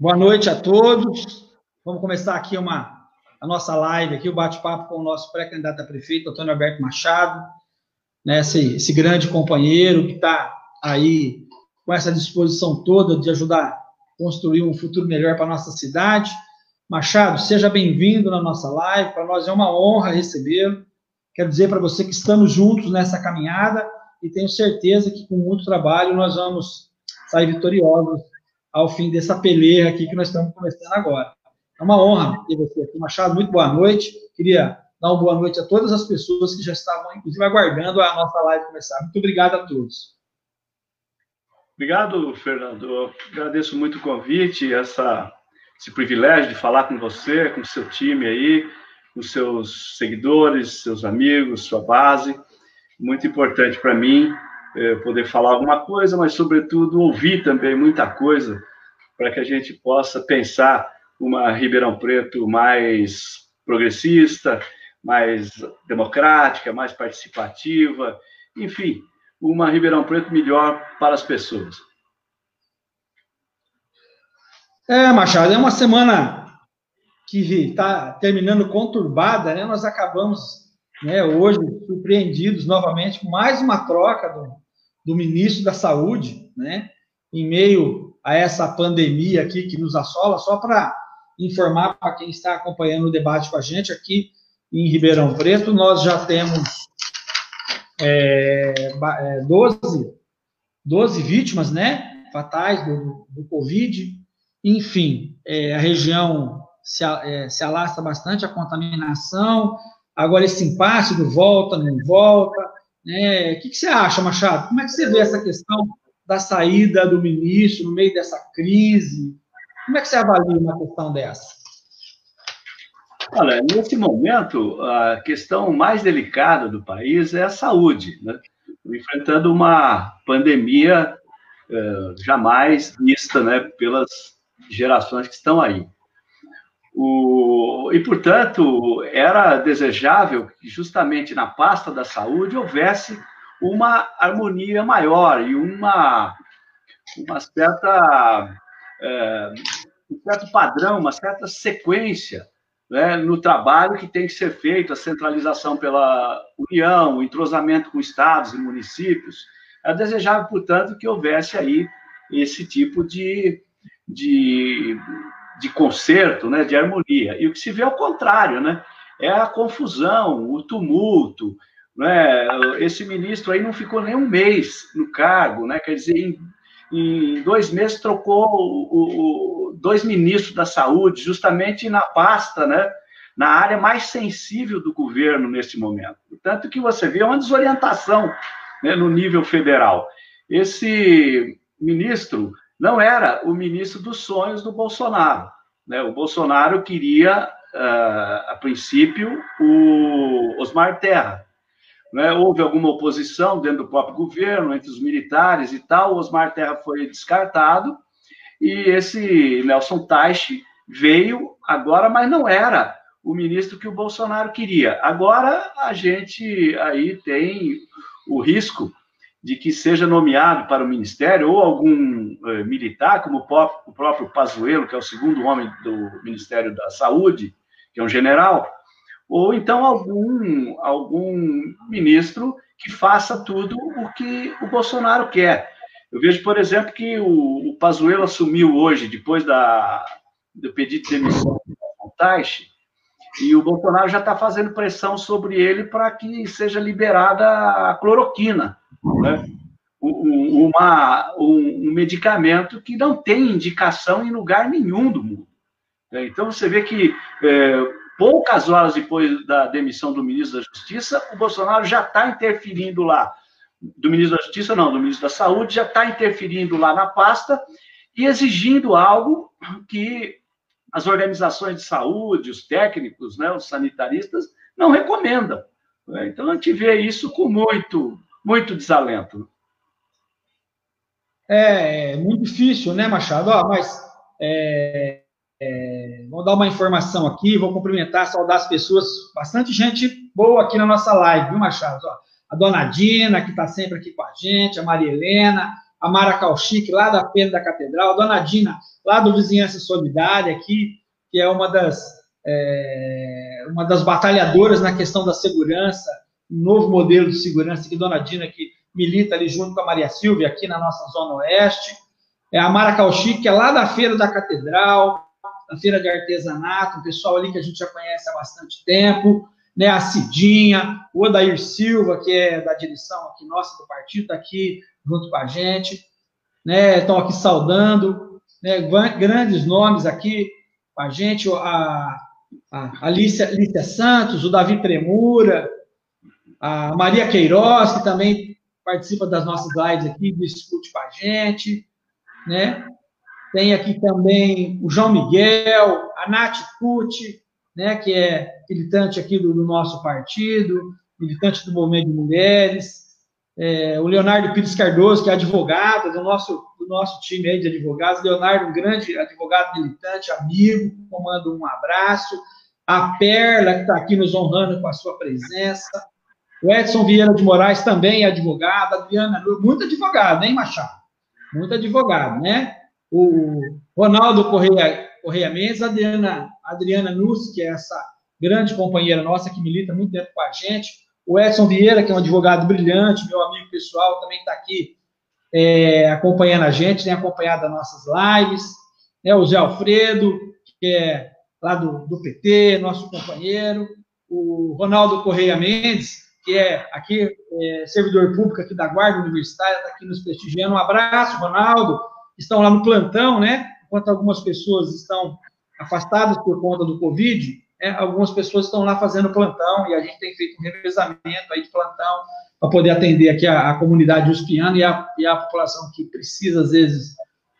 Boa noite a todos. Vamos começar aqui uma, a nossa live, aqui, o bate-papo com o nosso pré-candidato a prefeito, Antônio Alberto Machado, né, esse, esse grande companheiro que está aí com essa disposição toda de ajudar a construir um futuro melhor para a nossa cidade. Machado, seja bem-vindo na nossa live, para nós é uma honra recebê-lo. Quero dizer para você que estamos juntos nessa caminhada e tenho certeza que com muito trabalho nós vamos sair vitoriosos ao fim dessa peleia aqui que nós estamos começando agora. É uma honra ter você aqui, Machado. Muito boa noite. Queria dar uma boa noite a todas as pessoas que já estavam, inclusive, aguardando a nossa live começar. Muito obrigado a todos. Obrigado, Fernando. Eu agradeço muito o convite, essa, esse privilégio de falar com você, com seu time aí, com seus seguidores, seus amigos, sua base. Muito importante para mim é, poder falar alguma coisa, mas, sobretudo, ouvir também muita coisa para que a gente possa pensar uma Ribeirão Preto mais progressista, mais democrática, mais participativa, enfim, uma Ribeirão Preto melhor para as pessoas. É, Machado, é uma semana que está terminando conturbada, né? Nós acabamos né, hoje surpreendidos novamente com mais uma troca do, do ministro da Saúde, né, em meio a essa pandemia aqui que nos assola, só para informar para quem está acompanhando o debate com a gente aqui em Ribeirão Preto, nós já temos é, 12, 12 é, vítimas, né, fatais do, do Covid, enfim, é, a região se, é, se alastra bastante, a contaminação, Agora, esse impasse do volta, não volta, né? O que, que você acha, Machado? Como é que você vê essa questão da saída do ministro no meio dessa crise? Como é que você avalia uma questão dessa? Olha, nesse momento, a questão mais delicada do país é a saúde, né? enfrentando uma pandemia eh, jamais vista né, pelas gerações que estão aí. O, e, portanto, era desejável que justamente na pasta da saúde houvesse uma harmonia maior e uma, uma certa, é, um certo padrão, uma certa sequência né, no trabalho que tem que ser feito, a centralização pela União, o entrosamento com estados e municípios. É desejável, portanto, que houvesse aí esse tipo de, de de conserto, né, de harmonia. E o que se vê é o contrário, né? É a confusão, o tumulto. Né? Esse ministro aí não ficou nem um mês no cargo, né? Quer dizer, em, em dois meses trocou o, o, dois ministros da saúde, justamente na pasta, né? Na área mais sensível do governo nesse momento. Tanto que você vê uma desorientação né, no nível federal. Esse ministro não era o ministro dos sonhos do Bolsonaro. Né? O Bolsonaro queria, uh, a princípio, o Osmar Terra. Né? Houve alguma oposição dentro do próprio governo, entre os militares e tal, o Osmar Terra foi descartado, e esse Nelson Teich veio agora, mas não era o ministro que o Bolsonaro queria. Agora a gente aí tem o risco de que seja nomeado para o ministério ou algum eh, militar, como o próprio, próprio Pazuello, que é o segundo homem do Ministério da Saúde, que é um general, ou então algum, algum ministro que faça tudo o que o Bolsonaro quer. Eu vejo, por exemplo, que o, o Pazuello assumiu hoje, depois da, do pedido de demissão do Taixe, e o Bolsonaro já está fazendo pressão sobre ele para que seja liberada a cloroquina, né? uma, um, medicamento que não tem indicação em lugar nenhum do mundo. Né? Então, você vê que é, poucas horas depois da demissão do ministro da Justiça, o Bolsonaro já está interferindo lá. Do ministro da Justiça, não, do ministro da Saúde, já está interferindo lá na pasta e exigindo algo que as organizações de saúde, os técnicos, né, os sanitaristas, não recomendam. Né? Então, a gente vê isso com muito, muito desalento. É, é muito difícil, né, Machado? Ó, mas é, é, vou dar uma informação aqui, vou cumprimentar, saudar as pessoas, bastante gente boa aqui na nossa live, viu, Machado? Ó, a dona Dina, que está sempre aqui com a gente, a Maria Helena, a Mara Calchique, lá da Feira da Catedral, a Dona Dina, lá do Vizinhança Solidária, aqui, que é uma das, é, uma das batalhadoras na questão da segurança, um novo modelo de segurança, que Dona Dina, que milita ali junto com a Maria Silvia, aqui na nossa Zona Oeste. É a Mara Calchique, que é lá da Feira da Catedral, da Feira de Artesanato, um pessoal ali que a gente já conhece há bastante tempo né, a Cidinha, o Odair Silva, que é da direção aqui nossa do partido, está aqui junto com a gente, né, estão aqui saudando, né, grandes nomes aqui com a gente, a, Alicia, Alicia Santos, o Davi Tremura, a Maria Queiroz, que também participa das nossas lives aqui, discute com a gente, né, tem aqui também o João Miguel, a Nath Cucci, né, que é militante aqui do, do nosso partido, militante do movimento de mulheres, é, o Leonardo Pires Cardoso, que é advogado do nosso, do nosso time aí de advogados, Leonardo, um grande advogado militante, amigo, comando um abraço, a Perla, que está aqui nos honrando com a sua presença, o Edson Vieira de Moraes também é advogado, Adriana, muito advogado, hein, Machado? Muito advogado, né? O Ronaldo Correia Correia Mendes, a Adriana, Adriana Nuss, que é essa grande companheira nossa que milita muito tempo com a gente, o Edson Vieira, que é um advogado brilhante, meu amigo pessoal, também está aqui é, acompanhando a gente, tem acompanhado as nossas lives, né, o Zé Alfredo, que é lá do, do PT, nosso companheiro, o Ronaldo Correia Mendes, que é aqui é, servidor público aqui da Guarda Universitária, está aqui nos prestigiando. Um abraço, Ronaldo. Estão lá no plantão, né? enquanto algumas pessoas estão afastadas por conta do Covid, é, algumas pessoas estão lá fazendo plantão e a gente tem feito um revezamento aí de plantão para poder atender aqui a, a comunidade uspiana e a, e a população que precisa, às vezes,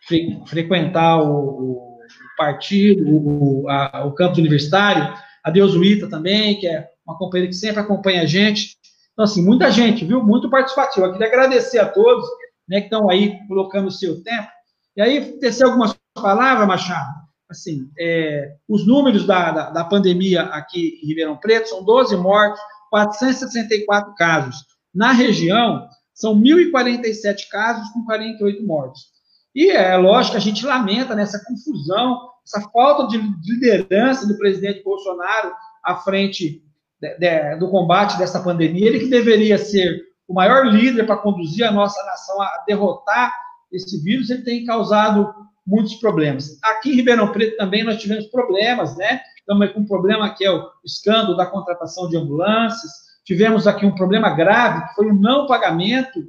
fre, frequentar o, o partido, o, a, o campus universitário, a Deusuíta também, que é uma companheira que sempre acompanha a gente. Então, assim, muita gente, viu? Muito participativo. Eu queria agradecer a todos né, que estão aí colocando o seu tempo. E aí, tecer algumas palavra, Machado, assim, é, os números da, da, da, pandemia aqui em Ribeirão Preto são 12 mortos, 464 casos. Na região, são 1.047 casos com 48 mortos. E é lógico que a gente lamenta nessa confusão, essa falta de liderança do presidente Bolsonaro à frente de, de, do combate dessa pandemia. Ele que deveria ser o maior líder para conduzir a nossa nação a derrotar esse vírus, ele tem causado muitos problemas. Aqui em Ribeirão Preto também nós tivemos problemas, né? Estamos com um problema que é o escândalo da contratação de ambulâncias. Tivemos aqui um problema grave, que foi o não pagamento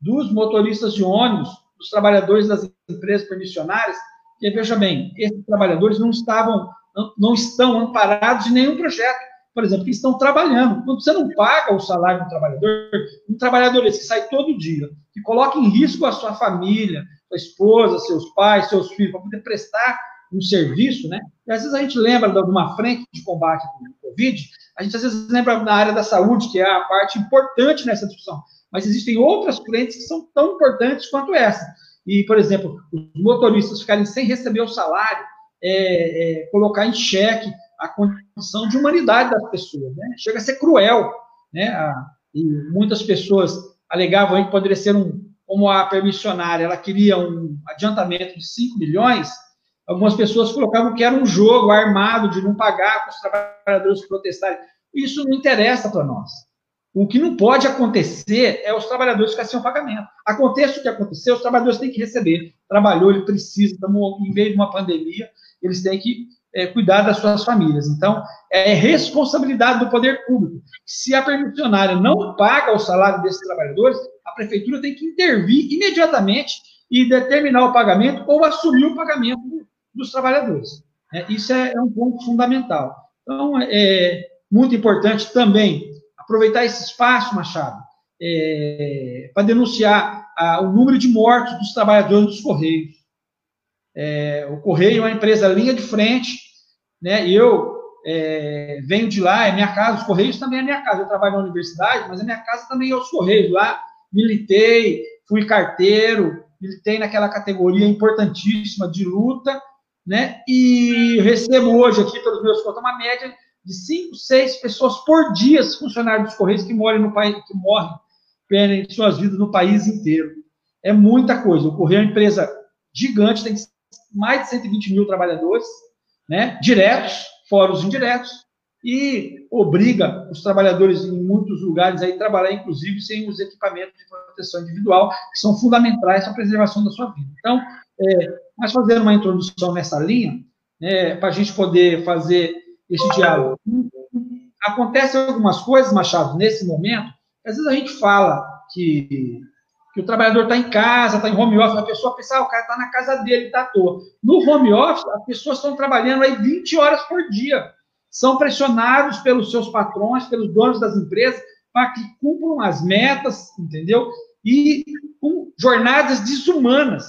dos motoristas de ônibus, dos trabalhadores das empresas permissionárias, que, veja bem, esses trabalhadores não estavam, não, não estão amparados em nenhum projeto por exemplo, que estão trabalhando. Quando você não paga o salário do trabalhador, um trabalhador esse que sai todo dia, que coloca em risco a sua família, sua esposa, seus pais, seus filhos, para poder prestar um serviço, né? E às vezes a gente lembra de uma frente de combate com o Covid, a gente às vezes lembra na área da saúde, que é a parte importante nessa discussão, mas existem outras frentes que são tão importantes quanto essa. E, por exemplo, os motoristas ficarem sem receber o salário, é, é, colocar em xeque a condição de humanidade das pessoas, né? Chega a ser cruel, né? A, e muitas pessoas alegavam que poderia ser um, como a permissionária, ela queria um adiantamento de 5 milhões, algumas pessoas colocavam que era um jogo armado de não pagar para os trabalhadores protestarem. Isso não interessa para nós. O que não pode acontecer é os trabalhadores ficarem sem pagamento. Aconteça o que acontecer, os trabalhadores têm que receber. Trabalhou, ele precisa, em meio de uma pandemia, eles têm que é, cuidar das suas famílias. Então, é responsabilidade do poder público. Se a permissionária não paga o salário desses trabalhadores, a prefeitura tem que intervir imediatamente e determinar o pagamento ou assumir o pagamento dos trabalhadores. É, isso é, é, um ponto fundamental. Então, é muito importante também aproveitar esse espaço, Machado, é, para denunciar a, o número de mortos dos trabalhadores dos Correios. É, o Correio é uma empresa linha de frente, né? Eu é, venho de lá, é minha casa, os Correios também é minha casa. Eu trabalho na universidade, mas a minha casa também é os Correios. Lá militei, fui carteiro, militei naquela categoria importantíssima de luta, né? E recebo hoje aqui, pelos meus contos, uma média de 5, 6 pessoas por dia, funcionários dos Correios que morrem no país, que morrem, perdem suas vidas no país inteiro. é muita coisa. O Correio é uma empresa gigante, tem mais de 120 mil trabalhadores, né, diretos, fora os indiretos, e obriga os trabalhadores em muitos lugares a trabalhar, inclusive, sem os equipamentos de proteção individual, que são fundamentais para a preservação da sua vida. Então, é, mas fazendo uma introdução nessa linha, né, para a gente poder fazer esse diálogo. Acontecem algumas coisas, Machado, nesse momento, às vezes a gente fala que, que o trabalhador está em casa, está em home office, a pessoa pensa, ah, o cara está na casa dele, está à toa. No home office, as pessoas estão trabalhando aí 20 horas por dia. São pressionados pelos seus patrões, pelos donos das empresas, para que cumpram as metas, entendeu? E com jornadas desumanas.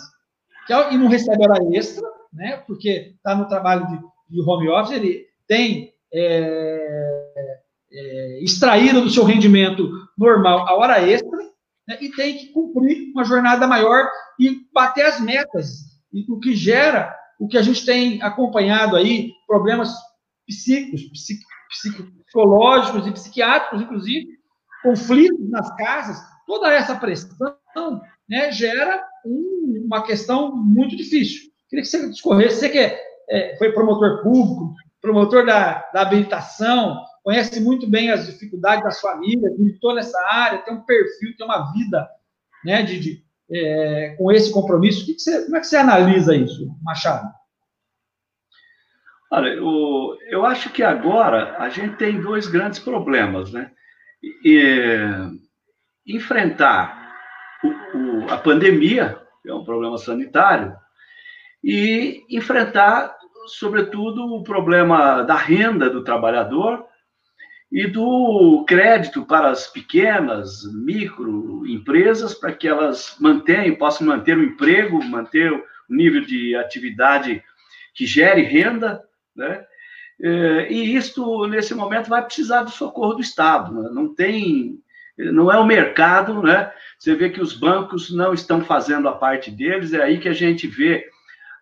É e não recebe hora extra, né? Porque está no trabalho de, de, home office, ele tem é, é, extraído do seu rendimento normal a hora extra né? e tem que cumprir uma jornada maior e bater as metas. E o que gera o que a gente tem acompanhado aí, problemas psíquicos, psicológicos e psiquiátricos, inclusive, conflitos nas casas, toda essa pressão né, gera um, uma questão muito difícil. Queria que você discorresse, você que é, é, foi promotor público, promotor da, da habilitação, conhece muito bem as dificuldades das famílias, militou nessa área, tem um perfil, tem uma vida né, de, de é, com esse compromisso. Que que você, como é que você analisa isso, Machado? Olha, eu, eu acho que agora a gente tem dois grandes problemas, né? E, enfrentar o, o, a pandemia, que é um problema sanitário, e enfrentar, sobretudo, o problema da renda do trabalhador e do crédito para as pequenas, microempresas, para que elas mantenham, possam manter o emprego, manter o nível de atividade que gere renda, né? É, e isto, nesse momento, vai precisar do socorro do Estado. Né? Não tem, não é o mercado, né? Você vê que os bancos não estão fazendo a parte deles, é aí que a gente vê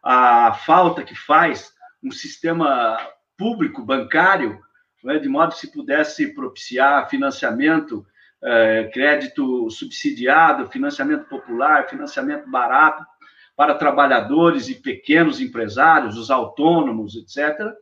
a falta que faz um sistema público bancário, né? de modo que se pudesse propiciar financiamento, é, crédito subsidiado, financiamento popular, financiamento barato, para trabalhadores e pequenos empresários, os autônomos, etc.,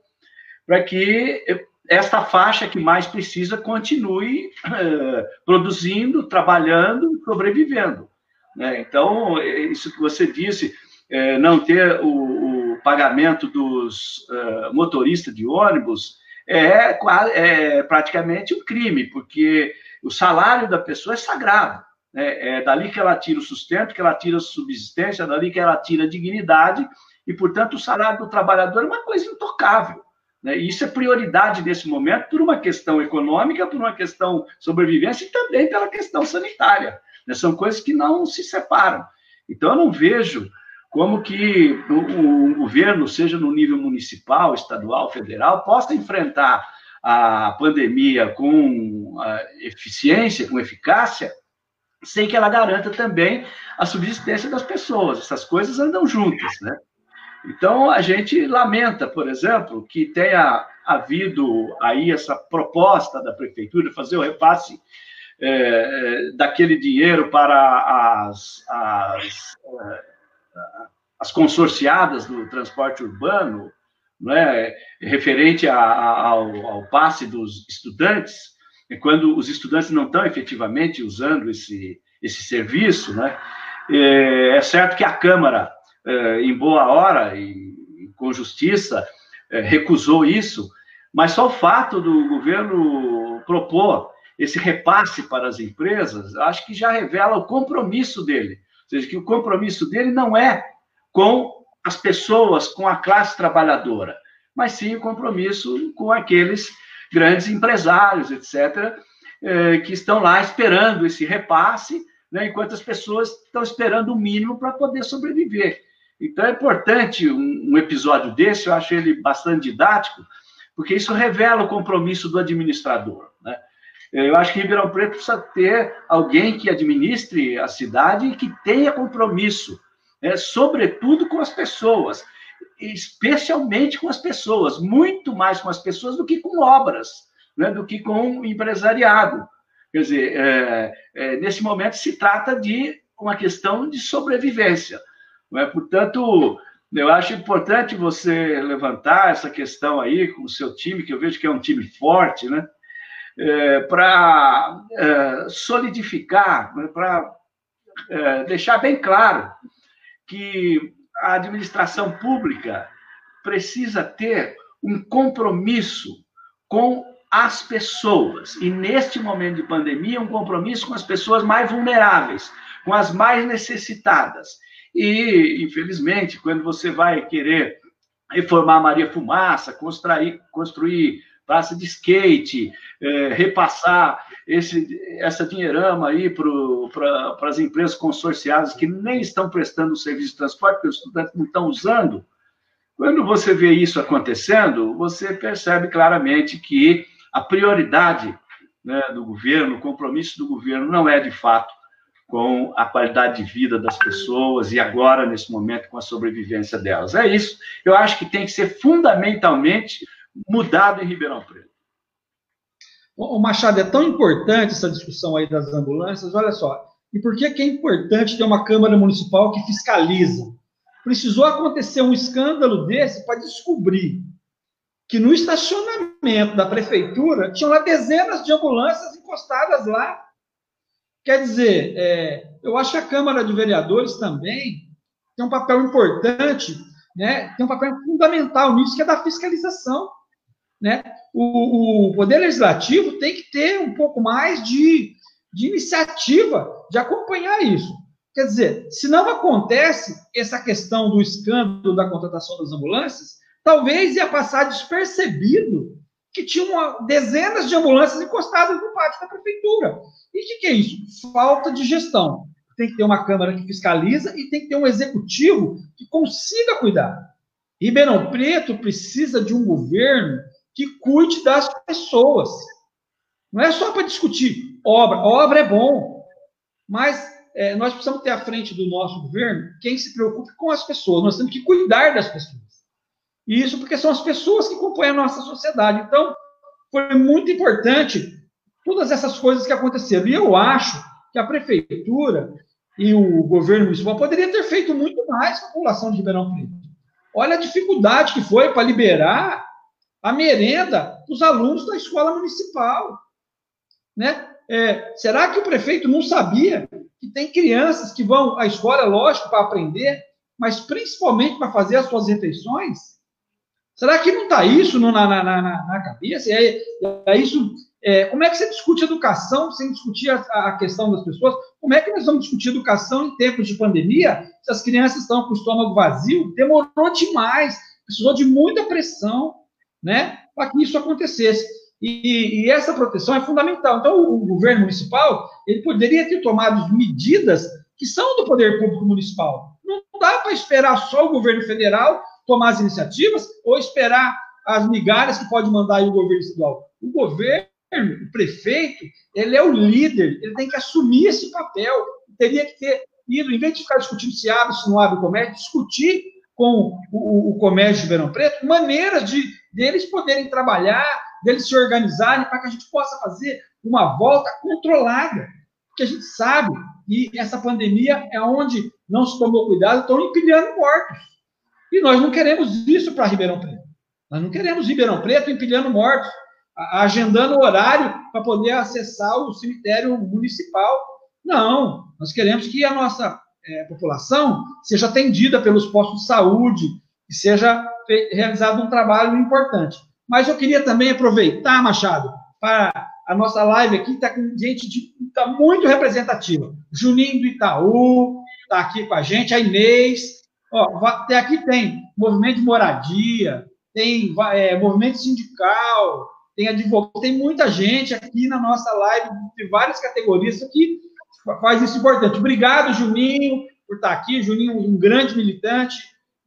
para que esta faixa que mais precisa continue eh, produzindo, trabalhando, sobrevivendo. Né? Então, isso que você disse, eh, não ter o, o pagamento dos uh, motoristas de ônibus é, é praticamente um crime, porque o salário da pessoa é sagrado. Né? É dali que ela tira o sustento, que ela tira a subsistência, é dali que ela tira a dignidade, e, portanto, o salário do trabalhador é uma coisa intocável. Né? E isso é prioridade nesse momento por uma questão econômica, por uma questão sobrevivência e também pela questão sanitária. Né? São coisas que não se separam. Então, eu não vejo como que o, governo, seja no nível municipal, estadual, federal, possa enfrentar a pandemia com eficiência, com eficácia, sem que ela garanta também a subsistência das pessoas. Essas coisas andam juntas, né? Então, a gente lamenta, por exemplo, que tenha havido aí essa proposta da prefeitura de fazer o repasse é, daquele dinheiro para as, as, é, as consorciadas do transporte urbano, não é? referente a, a, ao, ao passe dos estudantes, é quando os estudantes não estão efetivamente usando esse, esse serviço, né? É, é certo que a Câmara, é, em boa hora e com justiça, é, recusou isso, mas só o fato do governo propor esse repasse para as empresas, acho que já revela o compromisso dele. Ou seja, que o compromisso dele não é com as pessoas, com a classe trabalhadora, mas sim o compromisso com aqueles grandes empresários, etc., eh, que estão lá esperando esse repasse, né, enquanto as pessoas estão esperando o mínimo para poder sobreviver. Então é importante um, um, episódio desse, eu acho ele bastante didático, porque isso revela o compromisso do administrador. Né? Eu acho que Ribeirão Preto precisa ter alguém que administre a cidade e que tenha compromisso, né, sobretudo com as pessoas especialmente com as pessoas, muito mais com as pessoas do que com obras, né, do que com empresariado. Quer dizer, é, é, nesse momento se trata de uma questão de sobrevivência. Não é? Portanto, eu acho importante você levantar essa questão aí com o seu time, que eu vejo que é um time forte, né? É, para é, solidificar, né? para é, deixar bem claro que a administração pública precisa ter um compromisso com as pessoas. E neste momento de pandemia, um compromisso com as pessoas mais vulneráveis, com as mais necessitadas. E, infelizmente, quando você vai querer reformar Maria Fumaça, construir, construir praça de skate, é, repassar esse, essa dinheirama aí para as empresas consorciadas que nem estão prestando o serviço de transporte, porque os estudantes não estão usando. Quando você vê isso acontecendo, você percebe claramente que a prioridade né, do governo, o compromisso do governo não é de fato com a qualidade de vida das pessoas e agora, nesse momento, com a sobrevivência delas. É isso. Eu acho que tem que ser fundamentalmente mudado em Ribeirão Preto. O Machado, é tão importante essa discussão aí das ambulâncias, olha só. E por que, é importante ter uma Câmara Municipal que fiscaliza? Precisou acontecer um escândalo desse para descobrir que no estacionamento da prefeitura tinham lá dezenas de ambulâncias encostadas lá Quer dizer, é, eu acho que a Câmara de Vereadores também tem um papel importante, né, tem um papel fundamental nisso, que é da fiscalização. Né? O, o Poder Legislativo tem que ter um pouco mais de, de iniciativa de acompanhar isso. Quer dizer, se não acontece essa questão do escândalo da contratação das ambulâncias, talvez ia passar despercebido que tinham dezenas de ambulâncias encostadas no pátio da prefeitura. E o que, que é isso? Falta de gestão. Tem que ter uma Câmara que fiscaliza e tem que ter um executivo que consiga cuidar. Ribeirão Preto precisa de um governo que cuide das pessoas. Não é só para discutir obra. Obra é bom, mas é, nós precisamos ter à frente do nosso governo quem se preocupe com as pessoas. Nós temos que cuidar das pessoas. E isso porque são as pessoas que compõem a nossa sociedade. Então, foi muito importante todas essas coisas que aconteceram. E eu acho que a prefeitura e o governo municipal poderiam ter feito muito mais com a população de Ribeirão Preto. Olha a dificuldade que foi para liberar a merenda para os alunos da escola municipal. Né? É, será que o prefeito não sabia que tem crianças que vão à escola, lógico, para aprender, mas principalmente para fazer as suas refeições? Será que não está isso no, na, na, na, na, cabeça? É, é isso, é, como é que você discute educação sem discutir a, a, questão das pessoas? Como é que nós vamos discutir educação em tempos de pandemia se as crianças estão com o estômago vazio? Demorou demais, precisou de muita pressão né, para que isso acontecesse. E, e, essa proteção é fundamental. Então, o, governo municipal ele poderia ter tomado medidas que são do poder público municipal. Não dá para esperar só o governo federal tomar as iniciativas ou esperar as migalhas que pode mandar o governo estadual? O governo, o prefeito, ele é o líder, ele tem que assumir esse papel. Teria que ter ido, em vez de ficar discutindo se abre, se não abre o comércio, discutir com o, o comércio de Ribeirão Preto maneiras de deles poderem trabalhar, deles se organizarem para que a gente possa fazer uma volta controlada. Porque a gente sabe que essa pandemia é onde não se tomou cuidado, estão empilhando mortos. E nós não queremos isso para Ribeirão Preto. Nós não queremos Ribeirão Preto empilhando mortos, agendando horário para poder acessar o cemitério municipal. Não, nós queremos que a nossa é, população seja atendida pelos postos de saúde e seja realizado um trabalho importante. Mas eu queria também aproveitar, Machado, para a nossa live aqui está com gente de, tá muito representativa. Juninho do Itaú está aqui com a gente, a Inês, Ó, até aqui tem movimento de moradia, tem é, movimento sindical, tem advogado, tem muita gente aqui na nossa live de várias categorias que faz isso importante. Obrigado, Juninho, por estar aqui. Juninho, um grande militante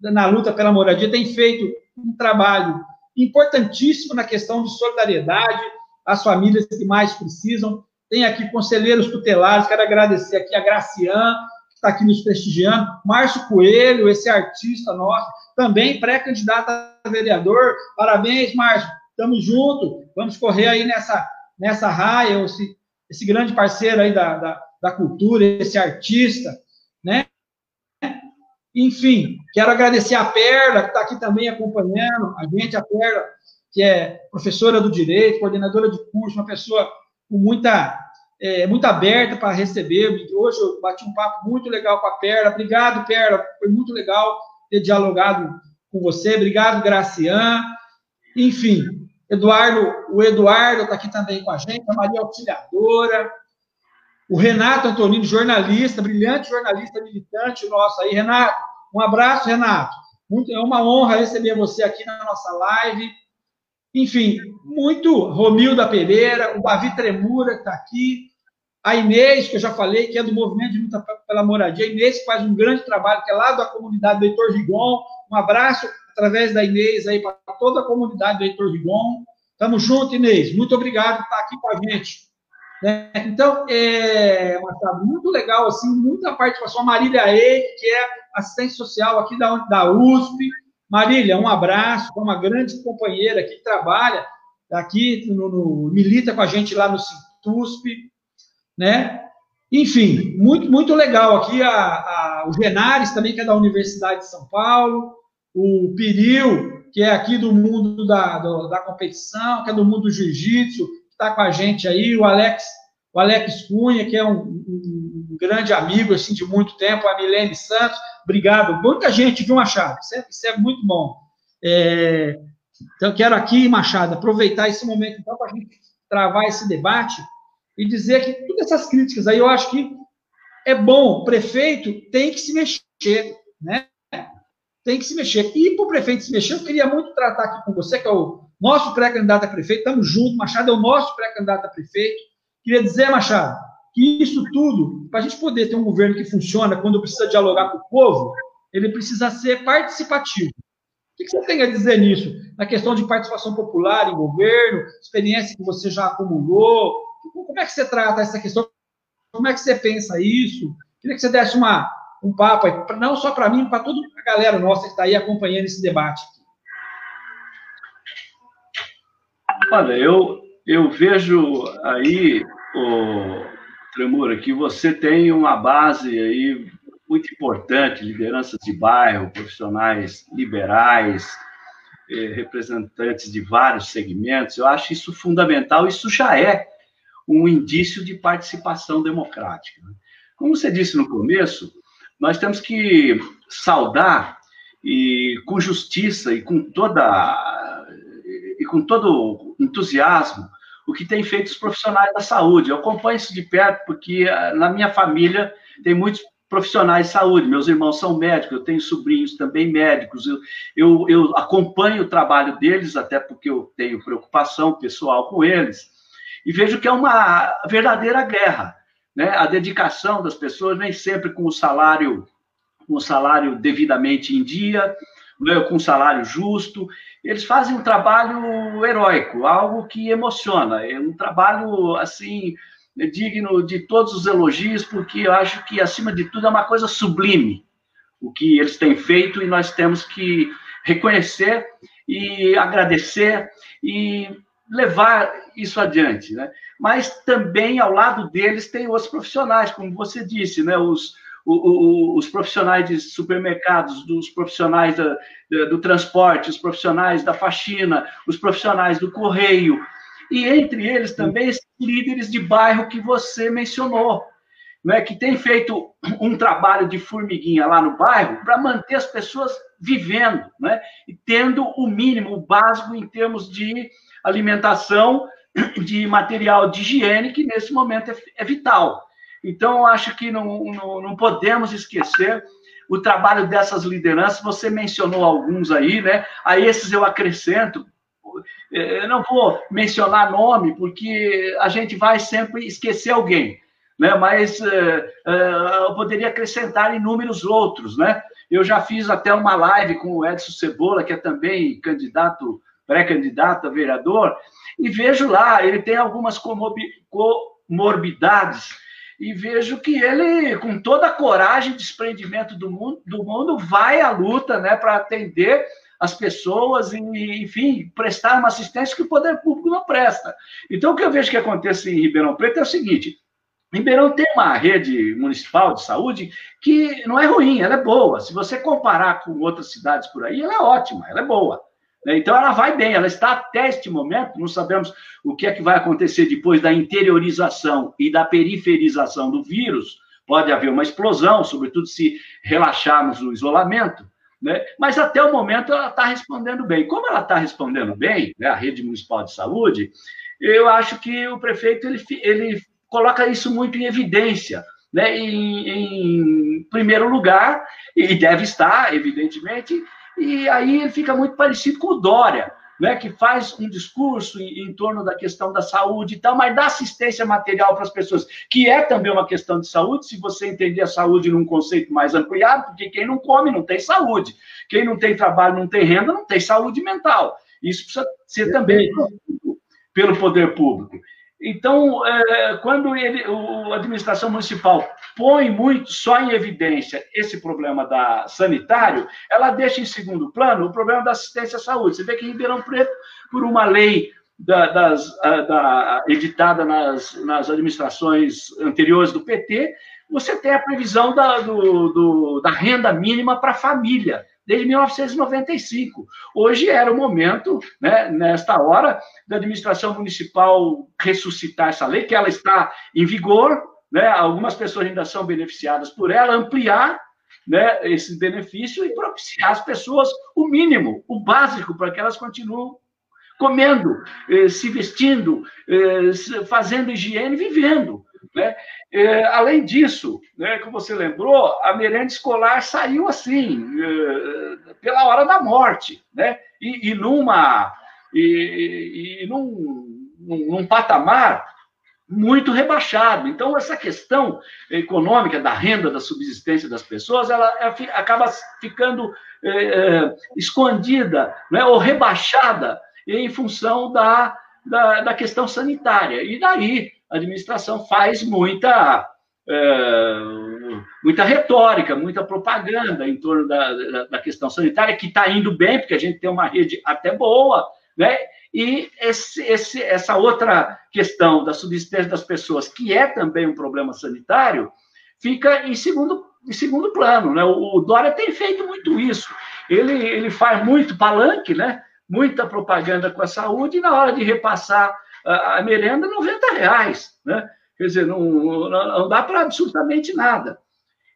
na luta pela moradia, tem feito um trabalho importantíssimo na questão de solidariedade às famílias que mais precisam. Tem aqui conselheiros tutelares, quero agradecer aqui a Graciane, está aqui nos prestigiando. Márcio Coelho, esse artista nosso, também pré-candidato a vereador. Parabéns, Márcio. Estamos juntos. Vamos correr aí nessa, nessa raia, esse, esse grande parceiro aí da, da, da cultura, esse artista, né? Enfim, quero agradecer a Perla, que está aqui também acompanhando a gente, a Perla, que é professora do direito, coordenadora de curso, uma pessoa com muita, é, muito aberta para receber. Hoje eu bati um papo muito legal com a Perla. Obrigado, Perla, foi muito legal ter dialogado com você. Obrigado, Gracian. Enfim, Eduardo, o Eduardo está aqui também com a gente, a Maria Auxiliadora, o Renato Antonino, jornalista, brilhante jornalista militante nosso aí. Renato, um abraço, Renato. Muito, é uma honra receber você aqui na nossa live. Enfim, muito Romilda Pereira, o Davi Tremura, que está aqui, a Inês, que eu já falei, que é do Movimento de Luta pela Moradia, a Inês que faz um grande trabalho, que é lá da comunidade do Heitor Rigon. Um abraço através da Inês aí para toda a comunidade do Heitor Rigon. Tamo junto, Inês. Muito obrigado por estar aqui com a gente. Né? Então, é, Marcelo, muito legal, assim, muita participação. A Marília Eide, que é assistente social aqui da, da USP. Marília, um abraço, é uma grande companheira que trabalha aqui, no, no, milita com a gente lá no Cintusp, né? Enfim, muito, muito legal aqui a, a, o Genares também, que é da Universidade de São Paulo, o Piril, que é aqui do mundo da, do, da competição, que é do mundo do jiu-jitsu, está com a gente aí, o Alex, o Alex Cunha, que é um, um, grande amigo assim de muito tempo, a Milene Santos, obrigado. Muita gente, viu, Machado? Isso é, isso é muito bom. É, então, quero aqui, Machado, aproveitar esse momento então, para a gente travar esse debate e dizer que todas essas críticas aí eu acho que é bom, o prefeito tem que se mexer, né? Tem que se mexer. E para o prefeito se mexer, eu queria muito tratar aqui com você, que é o nosso pré-candidato a prefeito, estamos juntos, Machado é o nosso pré-candidato a prefeito. Queria dizer, Machado, que isso tudo, para a gente poder ter um governo que funciona quando precisa dialogar com o povo, ele precisa ser participativo. O que você tem a dizer nisso? Na questão de participação popular em governo, experiência que você já acumulou, como é que você trata essa questão? Como é que você pensa isso? Queria que você desse uma, um papo não só para mim, para toda a galera nossa que está aí acompanhando esse debate. Olha, eu, eu vejo aí, o Tremura, que você tem uma base aí muito importante, lideranças de bairro, profissionais liberais, eh, representantes de vários segmentos. Eu acho isso fundamental. Isso já é um indício de participação democrática. Né? Como você disse no começo, nós temos que saudar e com justiça e com toda com todo entusiasmo o que tem feito os profissionais da saúde. Eu acompanho isso de perto porque ah, na minha família tem muitos profissionais de saúde. Meus irmãos são médicos, eu tenho sobrinhos também médicos. Eu, eu, eu acompanho o trabalho deles, até porque eu tenho preocupação pessoal com eles e vejo que é uma verdadeira guerra, né? A dedicação das pessoas nem sempre com o salário, com o salário devidamente em dia, né? com o salário justo. Eles fazem um trabalho heróico, algo que emociona, é um trabalho assim digno de todos os elogios, porque eu acho que acima de tudo é uma coisa sublime o que eles têm feito e nós temos que reconhecer e agradecer e levar isso adiante, né? Mas também ao lado deles tem outros profissionais, como você disse, né? Os, o, o, os profissionais de supermercados, dos profissionais da, do transporte, os profissionais da faxina, os profissionais do correio, e entre eles também esses líderes de bairro que você mencionou, né, que tem feito um trabalho de formiguinha lá no bairro para manter as pessoas vivendo, né, e tendo o mínimo, o básico em termos de alimentação, de material de higiene, que nesse momento é, é vital. Então, acho que não, não, não, podemos esquecer o trabalho dessas lideranças. Você mencionou alguns aí, né? A esses eu acrescento. Eu não vou mencionar nome, porque a gente vai sempre esquecer alguém, né? Mas uh, uh, eu poderia acrescentar inúmeros outros, né? Eu já fiz até uma live com o Edson Cebola, que é também candidato pré-candidato a vereador, e vejo lá, ele tem algumas comorbidades, e vejo que ele, com toda a coragem e desprendimento do mundo, do mundo vai à luta né, para atender as pessoas e, enfim, prestar uma assistência que o poder público não presta. Então, o que eu vejo que acontece em Ribeirão Preto é o seguinte: Ribeirão tem uma rede municipal de saúde que não é ruim, ela é boa. Se você comparar com outras cidades por aí, ela é ótima, ela é boa. Né? Então, ela vai bem, ela está até este momento, não sabemos o que é que vai acontecer depois da interiorização e da periferização do vírus, pode haver uma explosão, sobretudo se relaxarmos no isolamento, né? mas até o momento ela está respondendo bem. Como ela está respondendo bem, né, a rede municipal de saúde, eu acho que o prefeito ele, ele coloca isso muito em evidência. Né, em, em primeiro lugar, e deve estar, evidentemente, e aí ele fica muito parecido com o Dória, né, que faz um discurso em, em, torno da questão da saúde e tal, mas dá assistência material para as pessoas, que é também uma questão de saúde, se você entender a saúde num conceito mais ampliado, porque quem não come não tem saúde, quem não tem trabalho, não tem renda, não tem saúde mental. Isso precisa ser também pelo poder público. Então, é, quando ele, a administração municipal põe muito só em evidência esse problema da sanitário, ela deixa em segundo plano o problema da assistência à saúde. Você vê que em Ribeirão Preto, por uma lei da, das, da, editada nas, nas administrações anteriores do PT, você tem a previsão da, do, do, da renda mínima para a família desde 1995. Hoje era o momento, né, nesta hora, da administração municipal ressuscitar essa lei, que ela está em vigor, né, algumas pessoas ainda são beneficiadas por ela, ampliar né, esse benefício e propiciar às pessoas o mínimo, o básico, para que elas continuem comendo, eh, se vestindo, eh, fazendo higiene, vivendo. Né? É, além disso, né, como você lembrou, a merenda escolar saiu assim, é, pela hora da morte, né? e, e numa e, e num, num, num, patamar muito rebaixado. Então, essa questão econômica da renda, da subsistência das pessoas, ela, acaba ficando é, é, escondida né, ou rebaixada em função da, da, da questão sanitária. E daí a administração faz muita, é, muita retórica, muita propaganda em torno da, da, da questão sanitária, que está indo bem, porque a gente tem uma rede até boa, né? E esse, esse, essa outra questão da subsistência das pessoas, que é também um problema sanitário, fica em segundo, em segundo plano. Né? O, o Dória tem feito muito isso. Ele, ele faz muito palanque, né? muita propaganda com a saúde, e na hora de repassar a, merenda 90 reais, né? Quer dizer, não, não dá para absolutamente nada.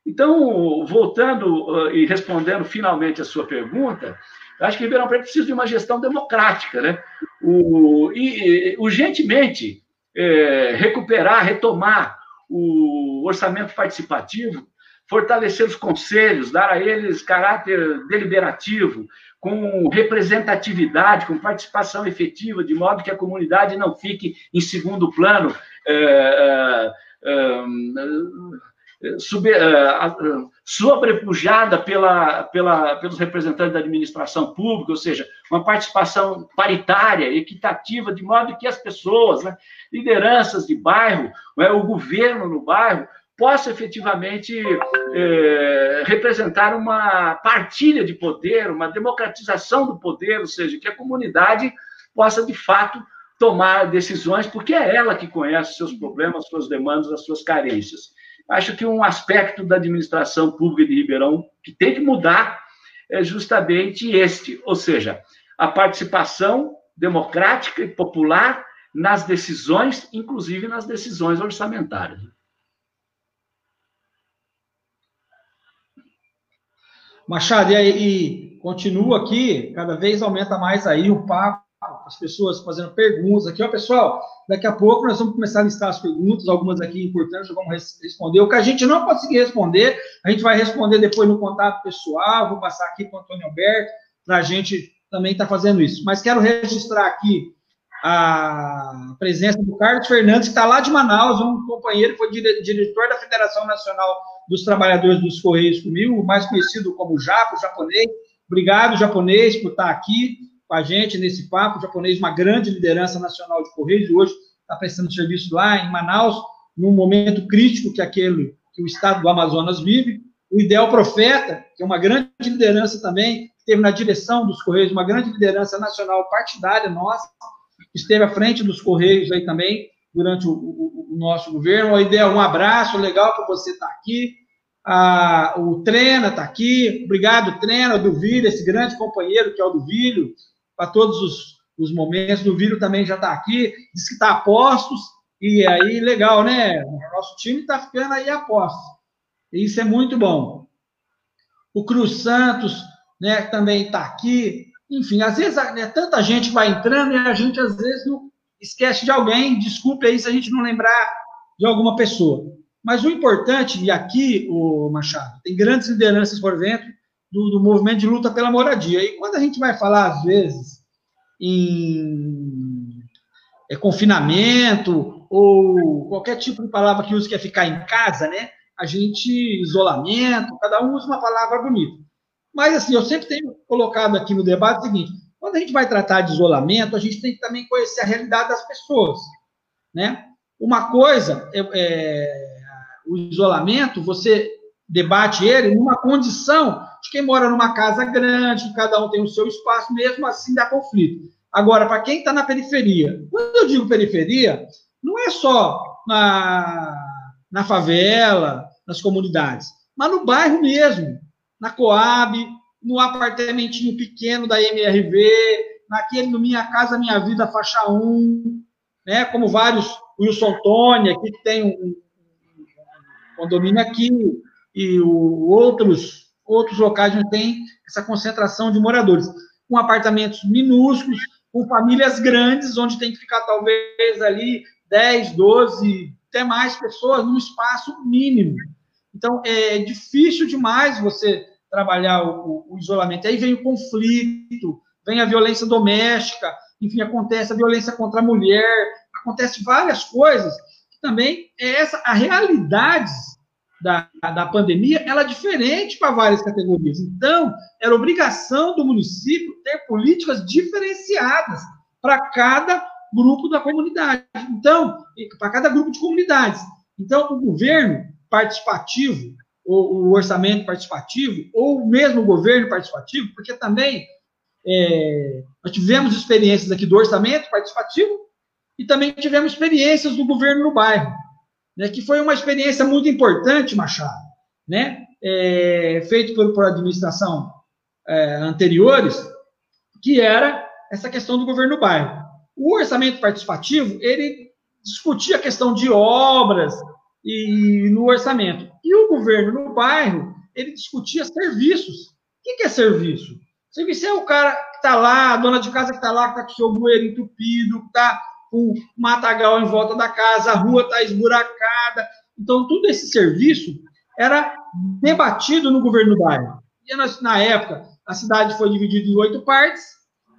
Então, voltando uh, e respondendo finalmente a sua pergunta, acho que Ribeirão Preto precisa de uma gestão democrática, né? O, e urgentemente é, recuperar, retomar o orçamento participativo, fortalecer os conselhos, dar a eles caráter deliberativo, com representatividade, com participação efetiva, de modo que a comunidade não fique em segundo plano, é, é, é, sub, sobrepujada pela, pela, pelos representantes da administração pública, ou seja, uma participação paritária, equitativa, de modo que as pessoas, né, lideranças de bairro, né, o governo no bairro, possa efetivamente é, representar uma partilha de poder, uma democratização do poder, ou seja, que a comunidade possa, de fato, tomar decisões, porque é ela que conhece seus problemas, suas demandas, as suas carências. Acho que um aspecto da administração pública de Ribeirão que tem que mudar é justamente este, ou seja, a participação democrática e popular nas decisões, inclusive nas decisões orçamentárias. Machado, e, e continua aqui, cada vez aumenta mais aí o papo, as pessoas fazendo perguntas aqui. Ó, pessoal, daqui a pouco nós vamos começar a listar as perguntas, algumas aqui importantes, vamos responder. O que a gente não conseguir responder, a gente vai responder depois no contato pessoal, vou passar aqui para o Antônio Alberto, para a gente também estar tá fazendo isso. Mas quero registrar aqui a presença do Carlos Fernandes, que está lá de Manaus, um companheiro, foi diretor da Federação Nacional dos Trabalhadores dos Correios comigo, mais conhecido como Japo, japonês. Obrigado, japonês, por estar aqui com a gente nesse papo. O japonês, uma grande liderança nacional de Correios, hoje está prestando serviço lá em Manaus, num momento crítico que aquele que o estado do Amazonas vive. O Ideal Profeta, que é uma grande liderança também, esteve na direção dos Correios, uma grande liderança nacional partidária nossa, esteve à frente dos Correios aí também, durante o, o, o nosso governo. A ideia, um abraço, legal que você está aqui. Ah, o Trena está aqui. Obrigado, Trena, do Vílio, esse grande companheiro que é o do Vílio, para todos os, os momentos. Do Vílio também já está aqui. Diz que está a postos. E aí, legal, né? O nosso time está ficando aí a postos. Isso é muito bom. O Cruz Santos, né, também está aqui. Enfim, às vezes né, tanta gente vai entrando e a gente às vezes não esquece de alguém. Desculpe aí se a gente não lembrar de alguma pessoa. Mas o importante, e aqui, o Machado, tem grandes lideranças por dentro do, do movimento de luta pela moradia. E quando a gente vai falar, às vezes, em é, confinamento ou qualquer tipo de palavra que use que é ficar em casa, né? A gente, isolamento, cada um usa uma palavra bonita. Mas, assim, eu sempre tenho colocado aqui no debate o seguinte: quando a gente vai tratar de isolamento, a gente tem que também conhecer a realidade das pessoas, né? Uma coisa é, é o isolamento, você debate ele numa condição de quem mora numa casa grande, cada um tem o seu espaço, mesmo assim dá conflito. Agora, para quem está na periferia, quando eu digo periferia, não é só na, na favela, nas comunidades, mas no bairro mesmo, na Coab, no apartamentinho pequeno da MRV, naquele no Minha Casa Minha Vida faixa 1, né, como vários, Wilson Tony, aqui que tem um, condomínio aqui e o, outros, outros locais onde tem essa concentração de moradores, com apartamentos minúsculos, com famílias grandes, onde tem que ficar talvez ali 10, 12, até mais pessoas num espaço mínimo. Então, é difícil demais você trabalhar o, o, isolamento. Aí vem o conflito, vem a violência doméstica, enfim, acontece a violência contra a mulher, acontece várias coisas também é essa a realidade da, da pandemia, ela é diferente para várias categorias. Então, era obrigação do município ter políticas diferenciadas para cada grupo da comunidade. Então, para cada grupo de comunidades. Então, o governo participativo, ou o orçamento participativo, ou mesmo o governo participativo, porque também é, nós tivemos experiências aqui do orçamento participativo, e também tivemos experiências do governo no bairro, né, que foi uma experiência muito importante, Machado, né, é, feito por, por administração é, anteriores, que era essa questão do governo no bairro. O orçamento participativo, ele discutia a questão de obras e no orçamento. E o governo no bairro, ele discutia serviços. O que é serviço? Serviço é o cara que está lá, a dona de casa que está lá, que está com o seu bueiro entupido, que está com matagal em volta da casa, a rua está esburacada. Então, todo esse serviço era debatido no governo do bairro. E na época, a cidade foi dividida em oito partes,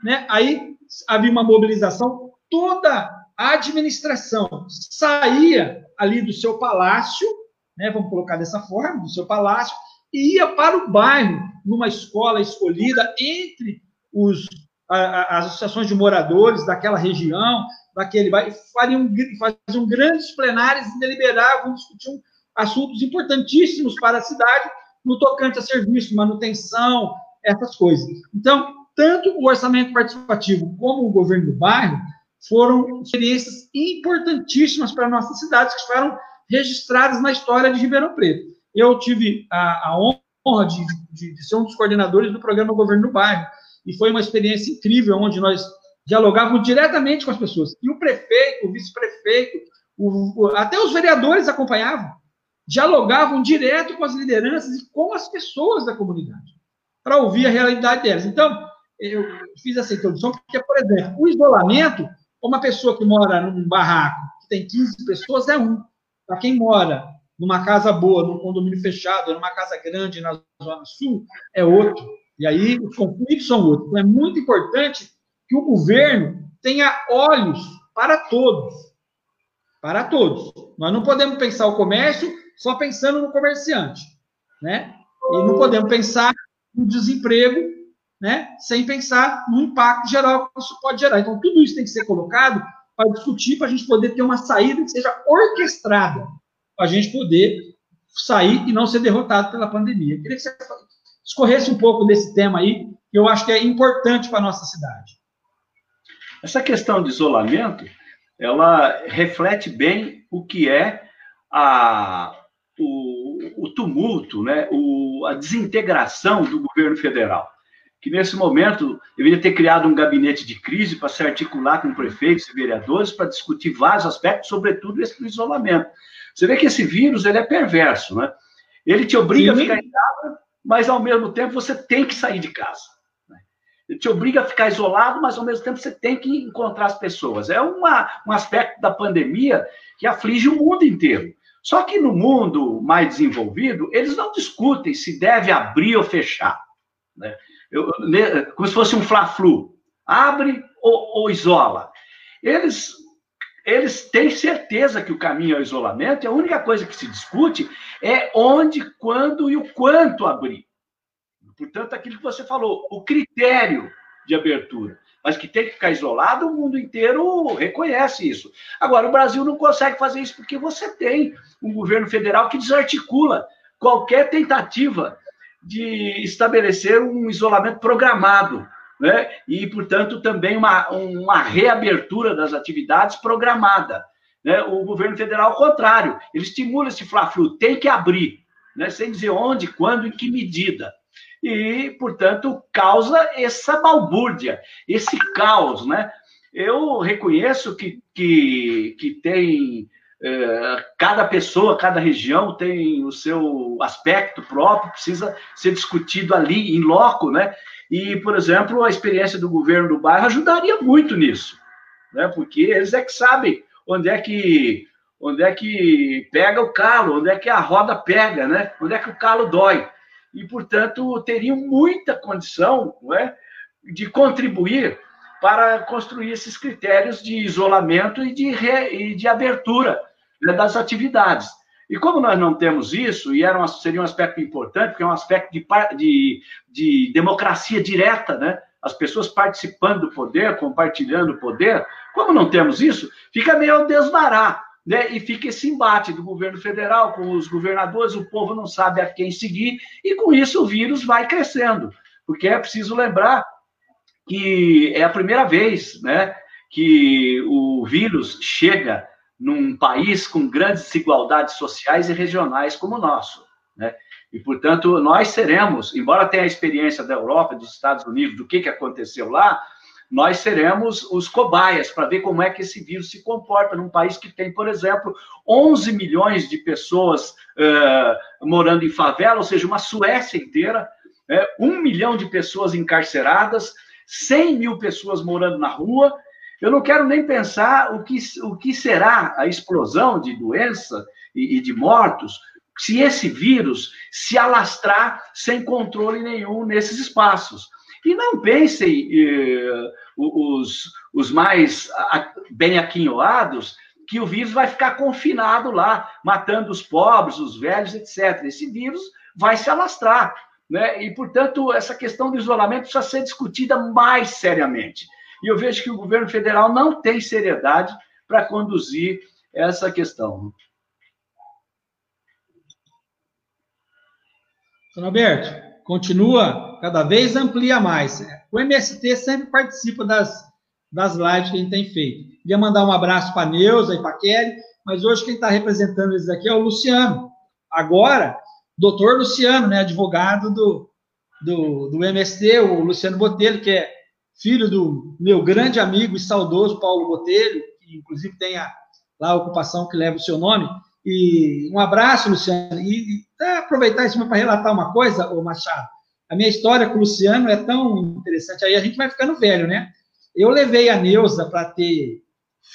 né? aí havia uma mobilização, toda a administração saía ali do seu palácio, né? vamos colocar dessa forma, do seu palácio, e ia para o bairro, numa escola escolhida entre os, a, as associações de moradores daquela região, daquele fariam, faziam grandes plenários e deliberavam, discutiam assuntos importantíssimos para a cidade no tocante a serviço, manutenção, essas coisas. Então, tanto o orçamento participativo como o governo do bairro foram experiências importantíssimas para nossas cidades que foram registradas na história de Ribeirão Preto. Eu tive a, a honra de, de, de ser um dos coordenadores do programa Governo do Bairro e foi uma experiência incrível onde nós dialogavam diretamente com as pessoas. E o prefeito, o vice-prefeito, até os vereadores acompanhavam, dialogavam direto com as lideranças e com as pessoas da comunidade, para ouvir a realidade delas. Então, eu fiz essa introdução porque, por exemplo, o isolamento, uma pessoa que mora num barraco que tem 15 pessoas é um. Para quem mora numa casa boa, num condomínio fechado, numa casa grande na Zona Sul, é outro. E aí os conflitos são outros. Então, é muito importante que o governo tenha olhos para todos. Para todos. Nós não podemos pensar o comércio só pensando no comerciante, né? E não podemos pensar no desemprego, né? Sem pensar no impacto geral que isso pode gerar. Então, tudo isso tem que ser colocado para discutir, para a gente poder ter uma saída que seja orquestrada, para a gente poder sair e não ser derrotado pela pandemia. Eu queria que você escorresse um pouco desse tema aí, que eu acho que é importante para a nossa cidade. Essa questão de isolamento, ela reflete bem o que é a, o, o tumulto, né? o, a desintegração do governo federal. Que nesse momento deveria ter criado um gabinete de crise para se articular com prefeitos e vereadores para discutir vários aspectos, sobretudo esse do isolamento. Você vê que esse vírus ele é perverso, né? Ele te obriga Sim. a ficar em casa, mas ao mesmo tempo você tem que sair de casa. Né? Ele te obriga a ficar isolado, mas ao mesmo tempo você tem que encontrar as pessoas. É uma, um aspecto da pandemia que aflige o mundo inteiro. Só que no mundo mais desenvolvido, eles não discutem se deve abrir ou fechar. Né? Eu, como se fosse um fla-flu. Abre ou, ou isola. Eles eles têm certeza que o caminho é o isolamento, e a única coisa que se discute é onde, quando e o quanto abrir. Portanto, aquilo que você falou, o critério de abertura. Mas que tem que ficar isolado, o mundo inteiro reconhece isso. Agora, o Brasil não consegue fazer isso porque você tem um governo federal que desarticula qualquer tentativa de estabelecer um isolamento programado né? e, portanto, também uma, uma reabertura das atividades programada. Né? O governo federal, ao contrário, ele estimula esse fla-flu, tem que abrir, né? sem dizer onde, quando, em que medida. E, portanto, causa essa balbúrdia, esse caos. Né? Eu reconheço que, que, que tem é, cada pessoa, cada região tem o seu aspecto próprio, precisa ser discutido ali, em loco, né? E, por exemplo, a experiência do governo do bairro ajudaria muito nisso, né? Porque eles é que sabem onde é que onde é que pega o calo, onde é que a roda pega, né? Onde é que o calo dói. E, portanto, teriam muita condição né, de contribuir para construir esses critérios de isolamento e de, re, e de abertura né, das atividades. E como nós não temos isso, e era um, seria um aspecto importante, porque é um aspecto de, de, de democracia direta, né? as pessoas participando do poder, compartilhando o poder, como não temos isso, fica meio ao desvarar, né? E fica esse embate do governo federal com os governadores, o povo não sabe a quem seguir, e com isso o vírus vai crescendo. Porque é preciso lembrar que é a primeira vez né, que o vírus chega num país com grandes desigualdades sociais e regionais como o nosso. Né? E, portanto, nós seremos, embora tenha a experiência da Europa, dos Estados Unidos, do que, que aconteceu lá, nós seremos os cobaias para ver como é que esse vírus se comporta num país que tem, por exemplo, 11 milhões de pessoas uh, morando em favela, ou seja, uma Suécia inteira, né? um milhão de pessoas encarceradas, 100 mil pessoas morando na rua, eu não quero nem pensar o que, o que será a explosão de doença e, e de mortos se esse vírus se alastrar sem controle nenhum nesses espaços. E não pensem eh, os, os mais bem aquinhoados que o vírus vai ficar confinado lá, matando os pobres, os velhos, etc. Esse vírus vai se alastrar. Né? E, portanto, essa questão do isolamento precisa ser discutida mais seriamente. E eu vejo que o governo federal não tem seriedade para conduzir essa questão. Senhor Alberto, continua, cada vez amplia mais. O MST sempre participa das, das lives que a gente tem feito. Queria mandar um abraço para a Neuza e para a Kelly, mas hoje quem está representando eles aqui é o Luciano. Agora, doutor Luciano, né, advogado do, do, do MST, o Luciano Botelho, que é filho do meu grande amigo e saudoso Paulo Botelho, que inclusive tem a, lá a ocupação que leva o seu nome. E um abraço, Luciano. E, e aproveitar isso para relatar uma coisa, ô Machado. A minha história com o Luciano é tão interessante. Aí a gente vai ficando velho, né? Eu levei a Neuza para ter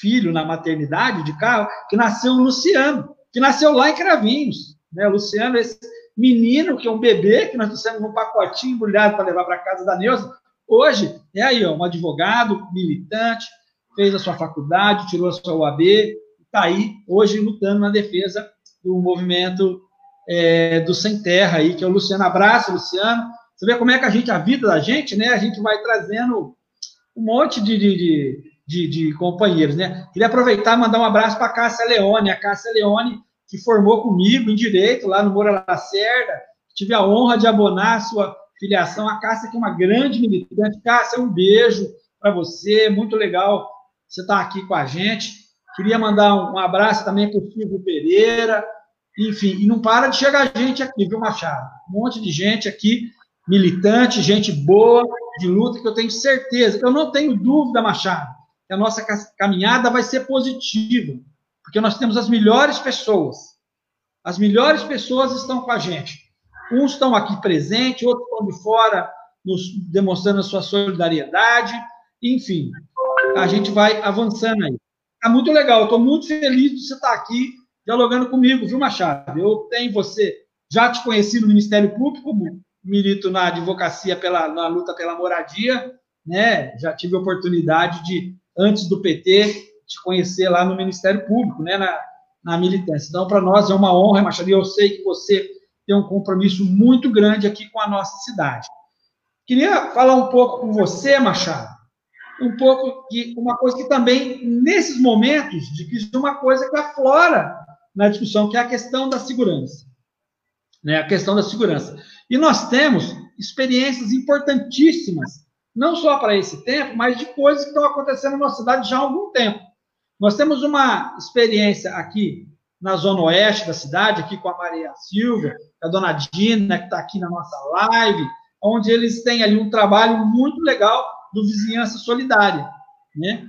filho na maternidade de carro, que nasceu o Luciano, que nasceu lá em Cravinhos. Né? O Luciano, esse menino, que é um bebê, que nós trouxemos num pacotinho embrulhado para levar para casa da Neuza, Hoje, é aí, ó, um advogado, militante, fez a sua faculdade, tirou a sua UAB, está aí hoje lutando na defesa do movimento é, do Sem Terra aí, que é o Luciano. Abraço, Luciano. Você vê como é que a gente, a vida da gente, né? A gente vai trazendo um monte de, de, de, de companheiros, né? Queria aproveitar e mandar um abraço para a Cássia Leone, a Cássia Leone, que formou comigo em Direito, lá no Moura Lacerda. Tive a honra de abonar a sua filiação. A Cássia, que é uma grande militante. Cássia, um beijo para você, muito legal você estar tá aqui com a gente. Queria mandar um, abraço também para o Silvio Pereira. Enfim, e não para de chegar gente aqui, viu, Machado? Um monte de gente aqui, militante, gente boa, de luta, que eu tenho certeza, eu não tenho dúvida, Machado, que a nossa caminhada vai ser positiva, porque nós temos as melhores pessoas. As melhores pessoas estão com a gente. Uns estão aqui presentes, outros estão de fora, nos demonstrando a sua solidariedade. Enfim, a gente vai avançando aí. Está muito legal, estou muito feliz de você estar aqui dialogando comigo, viu, Machado? Eu tenho você, já te conheci no Ministério Público, milito na advocacia pela, na luta pela moradia, né? Já tive a oportunidade de, antes do PT, te conhecer lá no Ministério Público, né? Na, na militância. Então, para nós é uma honra, Machado, e eu sei que você tem um compromisso muito grande aqui com a nossa cidade. Queria falar um pouco com você, Machado, um pouco de uma coisa que também, nesses momentos de crise, uma coisa que aflora na discussão, que é a questão da segurança. Né? A questão da segurança. E nós temos experiências importantíssimas, não só para esse tempo, mas de coisas que estão acontecendo na nossa cidade já há algum tempo. Nós temos uma experiência aqui na zona oeste da cidade, aqui com a Maria Silva, a dona Dina, que está aqui na nossa live, onde eles têm ali um trabalho muito legal do Vizinhança Solidária, né?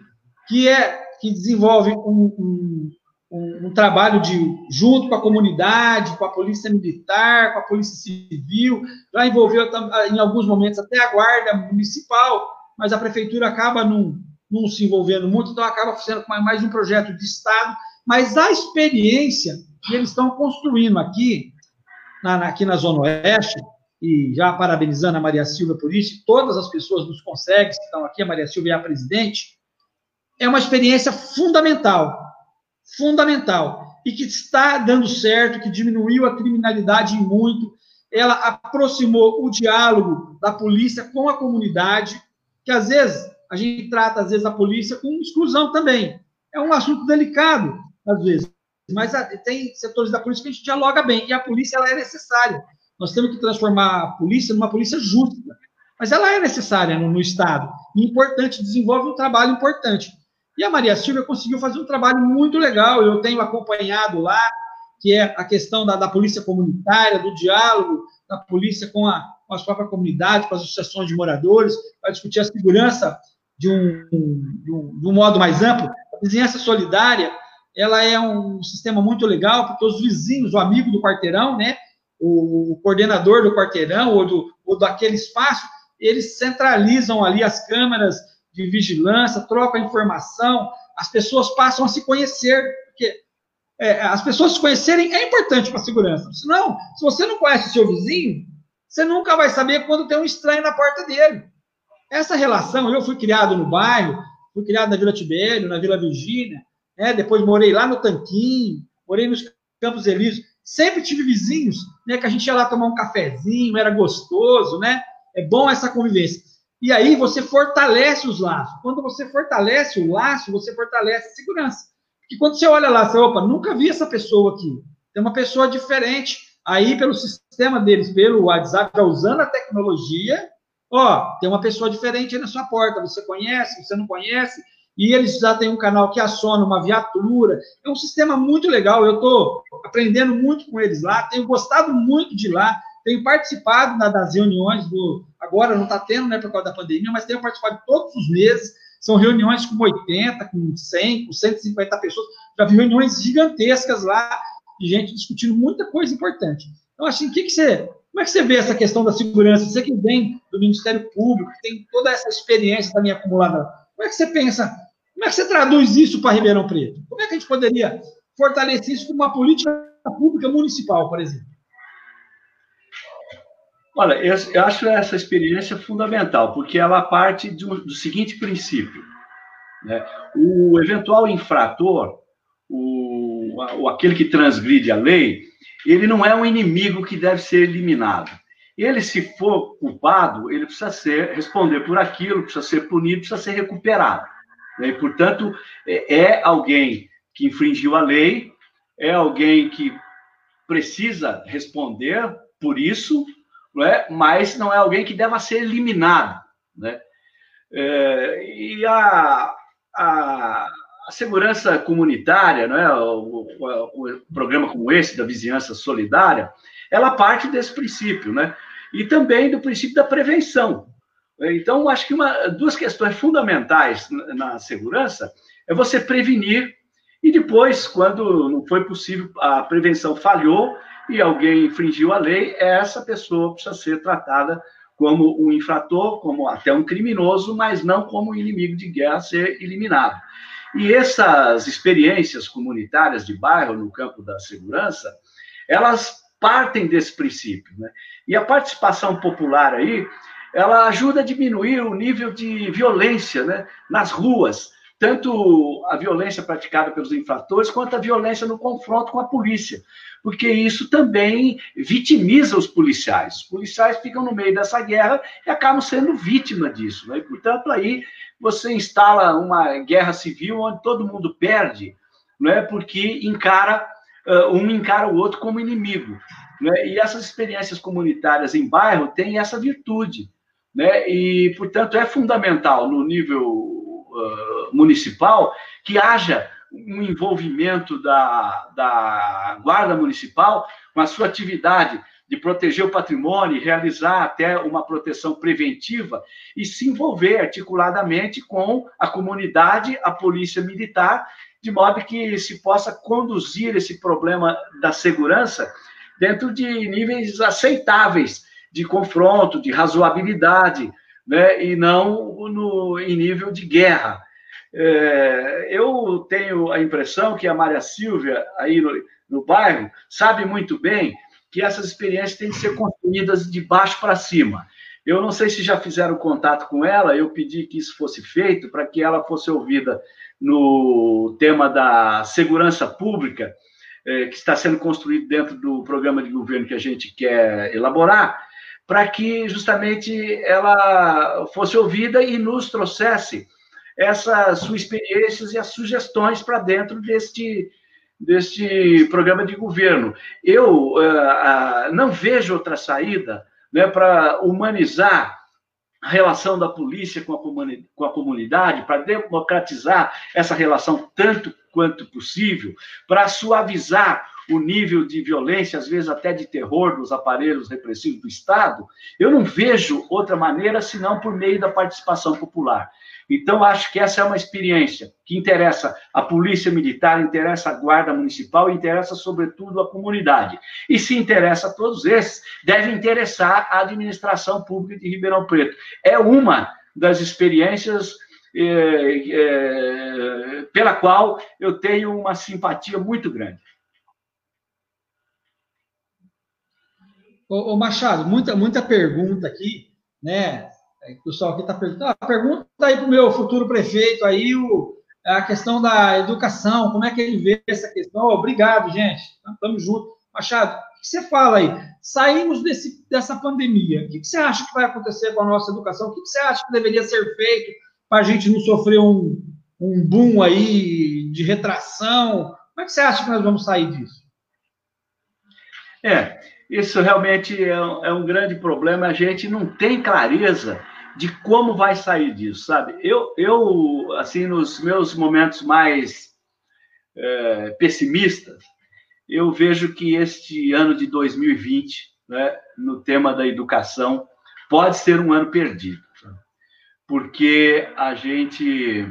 que é que desenvolve um, um, um, trabalho de junto com a comunidade, com a polícia militar, com a polícia civil, já envolveu em alguns momentos até a guarda municipal, mas a prefeitura acaba não, não se envolvendo muito, então acaba sendo mais um projeto de Estado, mas a experiência que eles estão construindo aqui, na, aqui na Zona Oeste, e já parabenizando a Maria Silva por isso, todas as pessoas dos consegues que estão aqui, a Maria Silva é a presidente, é uma experiência fundamental, fundamental, e que está dando certo, que diminuiu a criminalidade muito, ela aproximou o diálogo da polícia com a comunidade, que às vezes a gente trata, às vezes, a polícia com exclusão também. É um assunto delicado, às vezes, mas tem setores da polícia que a gente dialoga bem, e a polícia ela é necessária. Nós temos que transformar a polícia numa polícia justa. Mas ela é necessária no, no Estado. E importante, desenvolve um trabalho importante. E a Maria Silvia conseguiu fazer um trabalho muito legal. Eu tenho acompanhado lá, que é a questão da, da polícia comunitária, do diálogo da polícia com a, com a própria comunidade, com as associações de moradores, para discutir a segurança de um, de um, de um modo mais amplo. A vizinhança solidária, ela é um sistema muito legal, porque os vizinhos, o amigo do quarteirão, né, o, coordenador do quarteirão ou, do, ou daquele espaço, eles centralizam ali as câmeras de vigilância, trocam informação, as pessoas passam a se conhecer, porque é, as pessoas se conhecerem é importante para a segurança. Senão, se você não conhece o seu vizinho, você nunca vai saber quando tem um estranho na porta dele. Essa relação, eu fui criado no bairro, fui criado na Vila Tibério, na Vila Virgínia, né? depois morei lá no Tanquinho, morei nos Campos Elíseos. Sempre tive vizinhos, né, que a gente ia lá tomar um cafezinho, era gostoso, né? É bom essa convivência. E aí você fortalece os laços. Quando você fortalece o laço, você fortalece a segurança. Porque quando você olha lá, você, opa, nunca vi essa pessoa aqui. Tem uma pessoa diferente. Aí, pelo sistema deles, pelo WhatsApp, já usando a tecnologia, ó, tem uma pessoa diferente aí na sua porta. Você conhece, você não conhece, e eles já têm um canal que aciona uma viatura. É um sistema muito legal. Eu estou aprendendo muito com eles lá, tenho gostado muito de lá, tenho participado das reuniões do. Agora não está tendo, né, por causa da pandemia, mas tenho participado todos os meses. São reuniões com 80, com 100, com 150 pessoas. Já vi reuniões gigantescas lá, de gente discutindo muita coisa importante. Então, assim, que, que você. Como é que você vê essa questão da segurança? Você que vem do Ministério Público, tem toda essa experiência também acumulada como é que você pensa? Como é que você traduz isso para Ribeirão Preto? Como é que a gente poderia fortalecer isso com uma política pública municipal, por exemplo? Olha, eu, eu acho essa experiência fundamental, porque ela parte do, do seguinte princípio. Né? O eventual infrator, o, o, aquele que transgride a lei, ele não é um inimigo que deve ser eliminado. Ele, se for culpado, ele precisa ser, responder por aquilo, precisa ser punido, precisa ser recuperado. Né? E, portanto, é, é alguém que infringiu a lei, é alguém que precisa responder por isso, não é? mas não é alguém que deva ser eliminado. Né? É, e a, a, a segurança comunitária, não é? O, o, o, programa como esse da vizinhança solidária, ela parte desse princípio, né? E também do princípio da prevenção. Então, acho que uma, duas questões fundamentais na segurança é você prevenir e depois, quando não foi possível, a prevenção falhou e alguém infringiu a lei, essa pessoa precisa ser tratada como um infrator, como até um criminoso, mas não como um inimigo de guerra ser eliminado. E essas experiências comunitárias de bairro no campo da segurança, elas partem desse princípio, né? E a participação popular aí, ela ajuda a diminuir o nível de violência, né, nas ruas, tanto a violência praticada pelos infratores quanto a violência no confronto com a polícia, porque isso também vitimiza os policiais. Os policiais ficam no meio dessa guerra e acabam sendo vítima disso. Né? E, portanto, aí você instala uma guerra civil onde todo mundo perde, não é? porque encara um encara o outro como inimigo. Né? E essas experiências comunitárias em bairro têm essa virtude. Né? E, portanto, é fundamental no nível uh, municipal que haja um envolvimento da, da Guarda Municipal com a sua atividade de proteger o patrimônio, realizar até uma proteção preventiva e se envolver articuladamente com a comunidade, a polícia militar, de modo que se possa conduzir esse problema da segurança dentro de níveis aceitáveis de confronto, de razoabilidade, né, e não no, em nível de guerra. É, eu tenho a impressão que a Maria Silvia, aí no, no bairro, sabe muito bem que essas experiências têm que ser construídas de baixo para cima. Eu não sei se já fizeram contato com ela, eu pedi que isso fosse feito para que ela fosse ouvida no tema da segurança pública, é, que está sendo construído dentro do programa de governo que a gente quer elaborar, para que justamente ela fosse ouvida e nos trouxesse essas suas experiências e as sugestões para dentro deste, deste programa de governo. Eu uh, não vejo outra saída né, para humanizar a relação da polícia com a, com a comunidade, para democratizar essa relação tanto quanto possível, para suavizar o nível de violência, às vezes até de terror dos aparelhos repressivos do Estado, eu não vejo outra maneira senão por meio da participação popular. Então, acho que essa é uma experiência que interessa a Polícia Militar, interessa a Guarda Municipal interessa, sobretudo, a comunidade. E se interessa a todos esses, deve interessar a administração pública de Ribeirão Preto. É uma das experiências é, é, pela qual eu tenho uma simpatia muito grande. Ô, ô, Machado, muita, muita pergunta aqui, né? É, o pessoal aqui está perguntando. Ah, pergunta aí para o meu futuro prefeito aí o, a questão da educação, como é que ele vê essa questão? Obrigado, gente. Estamos juntos. Machado, o que você fala aí? Saímos desse, dessa pandemia. O que você acha que vai acontecer com a nossa educação? O que você acha que deveria ser feito para a gente não sofrer um, um boom aí de retração? Como é que você acha que nós vamos sair disso? É, isso realmente é um, é um grande problema. A gente não tem clareza de como vai sair disso, sabe? Eu, eu assim, nos meus momentos mais é, pessimistas, eu vejo que este ano de 2020, né, no tema da educação, pode ser um ano perdido, porque a gente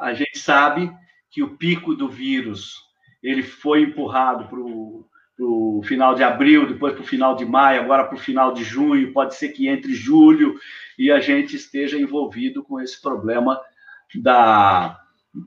a gente sabe que o pico do vírus ele foi empurrado para o o final de abril, depois para o final de maio, agora para o final de junho, pode ser que entre julho e a gente esteja envolvido com esse problema da,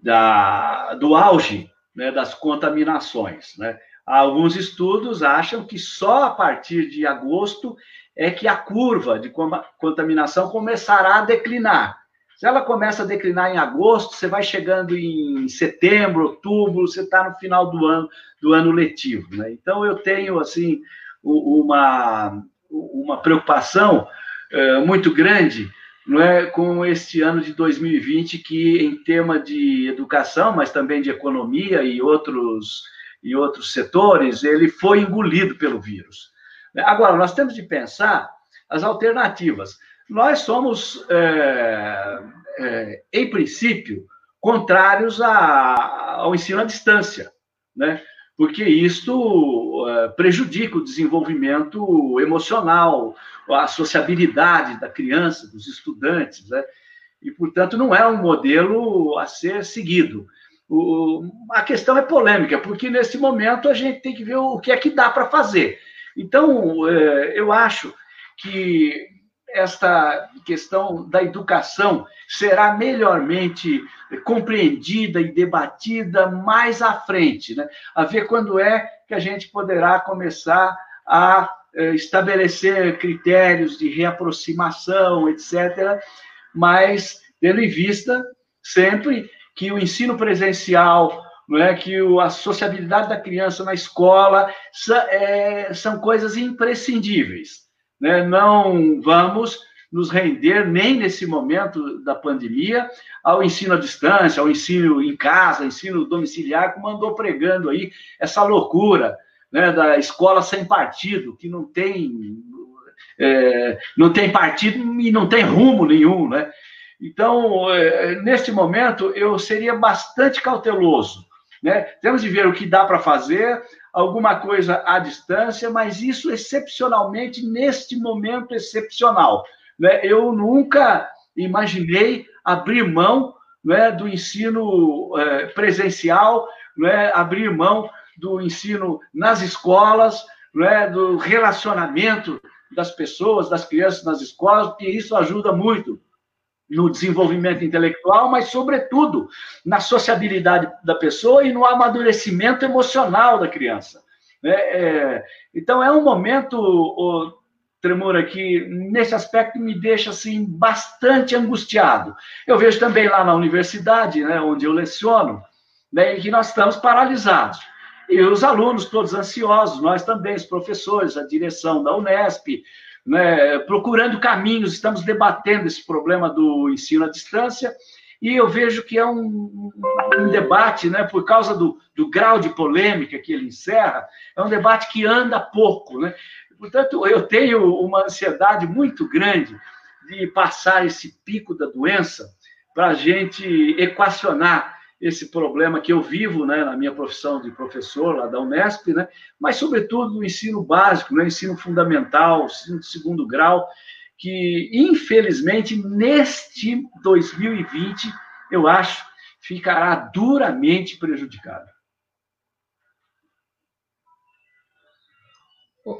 da, do auge né, das contaminações. Né? Alguns estudos acham que só a partir de agosto é que a curva de contaminação começará a declinar. Se ela começa a declinar em agosto, você vai chegando em setembro, outubro, você está no final do ano, do ano letivo. Né? Então, eu tenho, assim, uma, uma preocupação é, muito grande não é, com este ano de 2020, que, em tema de educação, mas também de economia e outros, e outros setores, ele foi engolido pelo vírus. Agora, nós temos de pensar as alternativas. Nós somos, é, é, em princípio, contrários a, ao ensino à distância, né? porque isto uh, prejudica o desenvolvimento emocional, a sociabilidade da criança, dos estudantes, né? e, portanto, não é um modelo a ser seguido. O, a questão é polêmica, porque nesse momento a gente tem que ver o que é que dá para fazer. Então, é, eu acho que esta questão da educação será melhormente compreendida e debatida mais à frente, né? a ver quando é que a gente poderá começar a é, estabelecer critérios de reaproximação, etc., mas tendo em vista sempre que o ensino presencial, não é, que a sociabilidade da criança na escola é, são coisas imprescindíveis. Né? Não vamos nos render, nem nesse momento da pandemia, ao ensino à distância, ao ensino em casa, ensino domiciliar, como andou pregando aí essa loucura né, da escola sem partido, que não tem, é, não tem partido e não tem rumo nenhum, né? Então, é, neste momento, eu seria bastante cauteloso. Né? Temos de ver o que dá para fazer, alguma coisa à distância, mas isso excepcionalmente, neste momento excepcional. Né? Eu nunca imaginei abrir mão né, do ensino é, presencial, né, abrir mão do ensino nas escolas, né, do relacionamento das pessoas, das crianças nas escolas, porque isso ajuda muito no desenvolvimento intelectual, mas, sobretudo, na sociabilidade da pessoa e no amadurecimento emocional da criança. É, é, então, é um momento, o Tremor, que nesse aspecto me deixa assim, bastante angustiado. Eu vejo também lá na universidade, né, onde eu leciono, né, que nós estamos paralisados. E os alunos todos ansiosos, nós também, os professores, a direção da Unesp, né, procurando caminhos, estamos debatendo esse problema do ensino à distância, e eu vejo que é um, um debate, né, por causa do, do, grau de polêmica que ele encerra, é um debate que anda pouco. Né? Portanto, eu tenho uma ansiedade muito grande de passar esse pico da doença para a gente equacionar esse problema que eu vivo né, na minha profissão de professor lá da Unesp, né, mas, sobretudo, no ensino básico, no ensino fundamental, ensino de segundo grau, que, infelizmente, neste 2020, eu acho, ficará duramente prejudicado.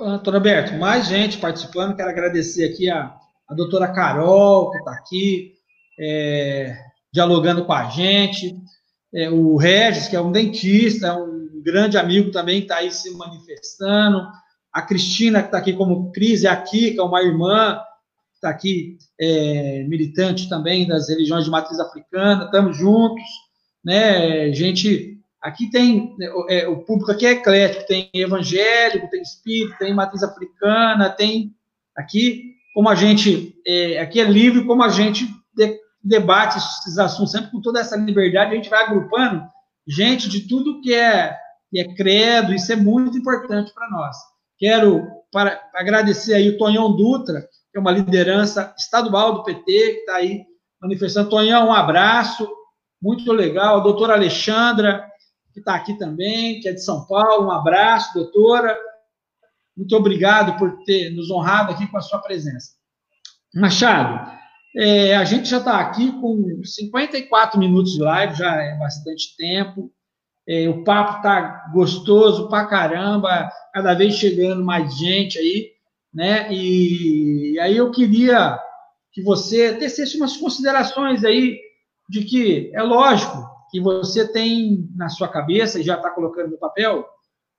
Antônio Alberto, mais gente participando, quero agradecer aqui a, a doutora Carol, que está aqui, é, dialogando com a gente é, o Regis, que é um dentista, é um grande amigo também, que está aí se manifestando, a Cristina, que está aqui como Cris, a Kika, uma irmã, que está aqui, é, militante também das religiões de matriz africana, estamos juntos, né, gente, aqui tem, é, o público aqui é eclético, tem evangélico, tem espírito, tem matriz africana, tem, aqui, como a gente, é, aqui é livre, como a gente debate esses assuntos sempre com toda essa liberdade, a gente vai agrupando gente de tudo que é, que é credo, isso é muito importante para nós. Quero para, agradecer aí o Tonhão Dutra, que é uma liderança estadual do PT, que está aí manifestando. Tonhão, um abraço, muito legal. A doutora Alexandra, que está aqui também, que é de São Paulo, um abraço, doutora. Muito obrigado por ter nos honrado aqui com a sua presença. Machado, é, a gente já está aqui com 54 minutos de live, já é bastante tempo. É, o papo está gostoso pra caramba, cada vez chegando mais gente aí, né? E, e aí eu queria que você tecesse umas considerações aí de que é lógico que você tem na sua cabeça e já está colocando no papel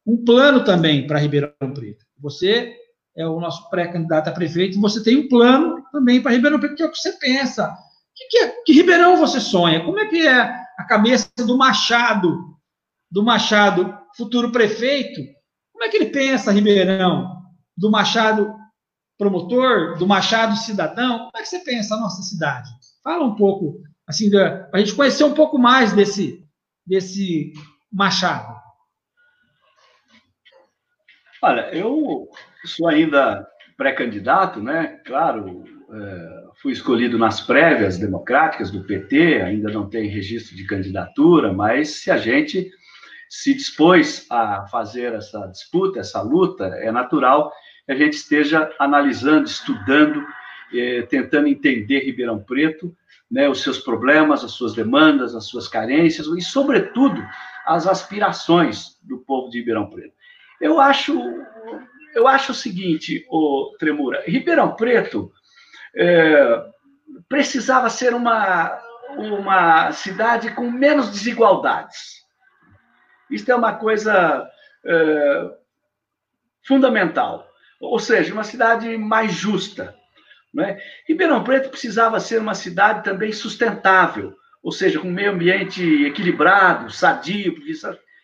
um plano também para Ribeirão Preto. Você é o nosso pré-candidato a prefeito, você tem um plano também para Ribeirão Preto, que é o que você pensa. Que, que, é, que Ribeirão você sonha? Como é que é a cabeça do Machado, do Machado, futuro prefeito? Como é que ele pensa Ribeirão? Do Machado promotor, do Machado cidadão? Como é que você pensa a nossa cidade? Fala um pouco, assim, para a gente conhecer um pouco mais desse, desse Machado. Olha, eu sou ainda pré-candidato, né? Claro, é, fui escolhido nas prévias democráticas do PT, ainda não tem registro de candidatura, mas se a gente se dispôs a fazer essa disputa, essa luta, é natural que a gente esteja analisando, estudando, eh, tentando entender Ribeirão Preto, né, os seus problemas, as suas demandas, as suas carências e, sobretudo, as aspirações do povo de Ribeirão Preto. Eu acho, eu acho o seguinte, o Tremura, Ribeirão Preto é, precisava ser uma, uma cidade com menos desigualdades. Isso é uma coisa é, fundamental. Ou seja, uma cidade mais justa. Né? Ribeirão Preto precisava ser uma cidade também sustentável, ou seja, com um meio ambiente equilibrado, sadio,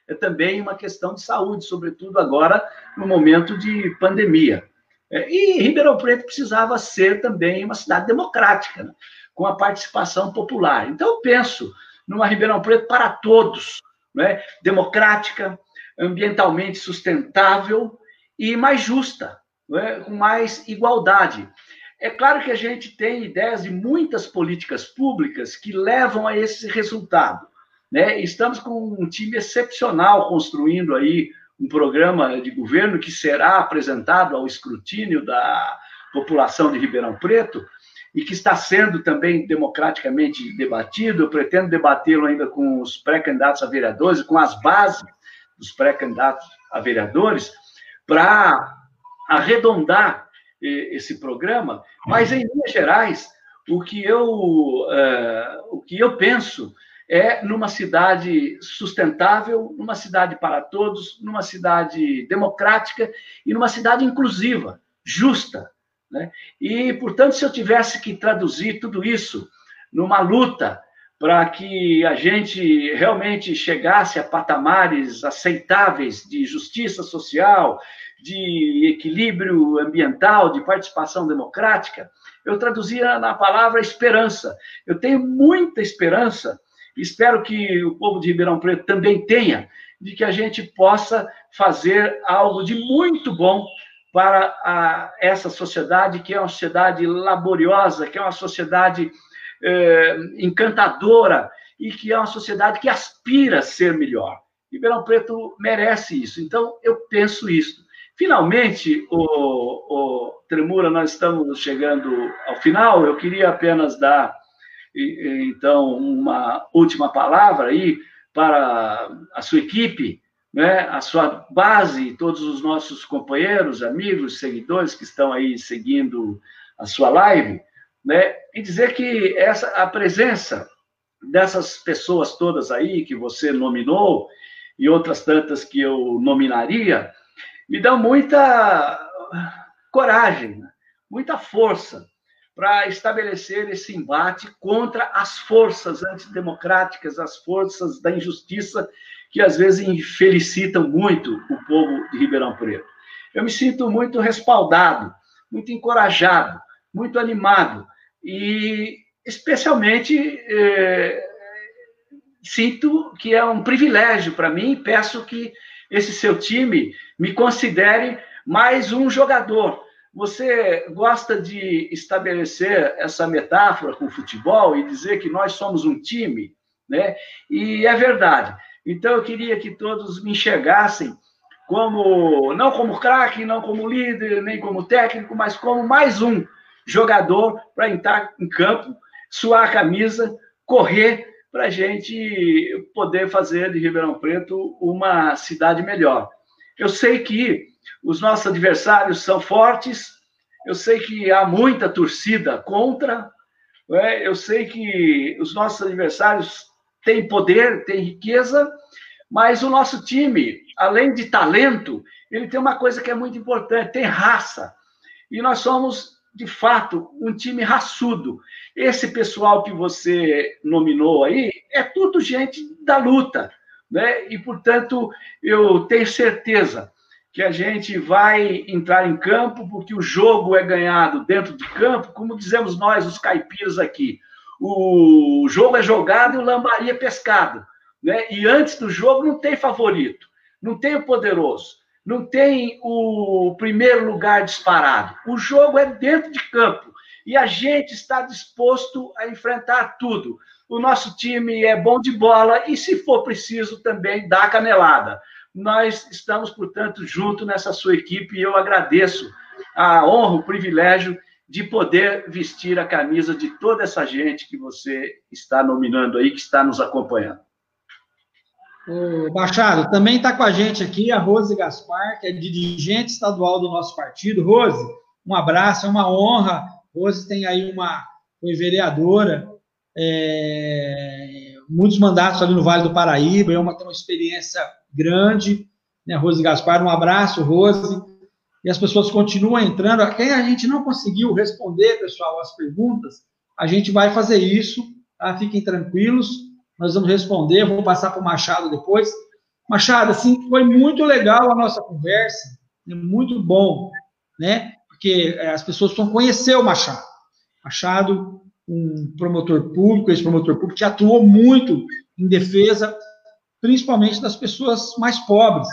é também uma questão de saúde, sobretudo agora no momento de pandemia. É, e Ribeirão Preto precisava ser também uma cidade democrática, né? com a participação popular. Então, eu penso numa Ribeirão Preto para todos, né? democrática, ambientalmente sustentável e mais justa, né? com mais igualdade. É claro que a gente tem ideias de muitas políticas públicas que levam a esse resultado. Né? Estamos com um time excepcional construindo aí um programa de governo que será apresentado ao escrutínio da população de Ribeirão Preto e que está sendo também democraticamente debatido. Eu pretendo debatê-lo ainda com os pré-candidatos a vereadores, com as bases dos pré-candidatos a vereadores, para arredondar esse programa. Mas, em linhas gerais, o que eu, uh, o que eu penso é numa cidade sustentável, numa cidade para todos, numa cidade democrática e numa cidade inclusiva, justa. Né? E, portanto, se eu tivesse que traduzir tudo isso numa luta para que a gente realmente chegasse a patamares aceitáveis de justiça social, de equilíbrio ambiental, de participação democrática, eu traduzia na palavra esperança. Eu tenho muita esperança Espero que o povo de Ribeirão Preto também tenha, de que a gente possa fazer algo de muito bom para a, essa sociedade, que é uma sociedade laboriosa, que é uma sociedade é, encantadora e que é uma sociedade que aspira a ser melhor. Ribeirão Preto merece isso. Então, eu penso isso. Finalmente, o, o Tremura, nós estamos chegando ao final. Eu queria apenas dar então, uma última palavra aí para a sua equipe, né, a sua base, todos os nossos companheiros, amigos, seguidores que estão aí seguindo a sua live, né, e dizer que essa a presença dessas pessoas todas aí que você nominou e outras tantas que eu nominaria me dão muita coragem, muita força para estabelecer esse embate contra as forças antidemocráticas, as forças da injustiça que às vezes infelicitam muito o povo de Ribeirão Preto. Eu me sinto muito respaldado, muito encorajado, muito animado e, especialmente, eh, sinto que é um privilégio para mim peço que esse seu time me considere mais um jogador, você gosta de estabelecer essa metáfora com o futebol e dizer que nós somos um time, né? E é verdade. Então eu queria que todos me enxergassem como não como craque, não como líder, nem como técnico, mas como mais um jogador para entrar em campo, suar a camisa, correr para a gente poder fazer de Ribeirão Preto uma cidade melhor. Eu sei que os nossos adversários são fortes, eu sei que há muita torcida contra, é? eu sei que os nossos adversários têm poder, têm riqueza, mas o nosso time, além de talento, ele tem uma coisa que é muito importante, tem raça. E nós somos, de fato, um time raçudo. Esse pessoal que você nominou aí é tudo gente da luta, né? E, portanto, eu tenho certeza que a gente vai entrar em campo, porque o jogo é ganhado dentro de campo, como dizemos nós, os caipiras aqui. O jogo é jogado e o lambari é pescado. Né? E antes do jogo não tem favorito, não tem o poderoso, não tem o primeiro lugar disparado. O jogo é dentro de campo. E a gente está disposto a enfrentar tudo. O nosso time é bom de bola e, se for preciso, também dá canelada. Nós estamos, portanto, junto nessa sua equipe e eu agradeço a honra, o privilégio de poder vestir a camisa de toda essa gente que você está nominando aí, que está nos acompanhando. O Machado, também está com a gente aqui a Rose Gaspar, que é dirigente estadual do nosso partido. Rose, um abraço, é uma honra. Rose tem aí uma, foi vereadora, é, muitos mandatos ali no Vale do Paraíba, é uma, tem uma experiência grande, né, Rose Gaspar, um abraço, Rose e as pessoas continuam entrando. Quem a gente não conseguiu responder, pessoal, as perguntas, a gente vai fazer isso, tá? Fiquem tranquilos, nós vamos responder, vou passar para o Machado depois. Machado, assim, foi muito legal a nossa conversa, é muito bom, né? Porque é, as pessoas precisam conhecer o Machado. Machado, um promotor público, esse promotor público que atuou muito em defesa, principalmente das pessoas mais pobres,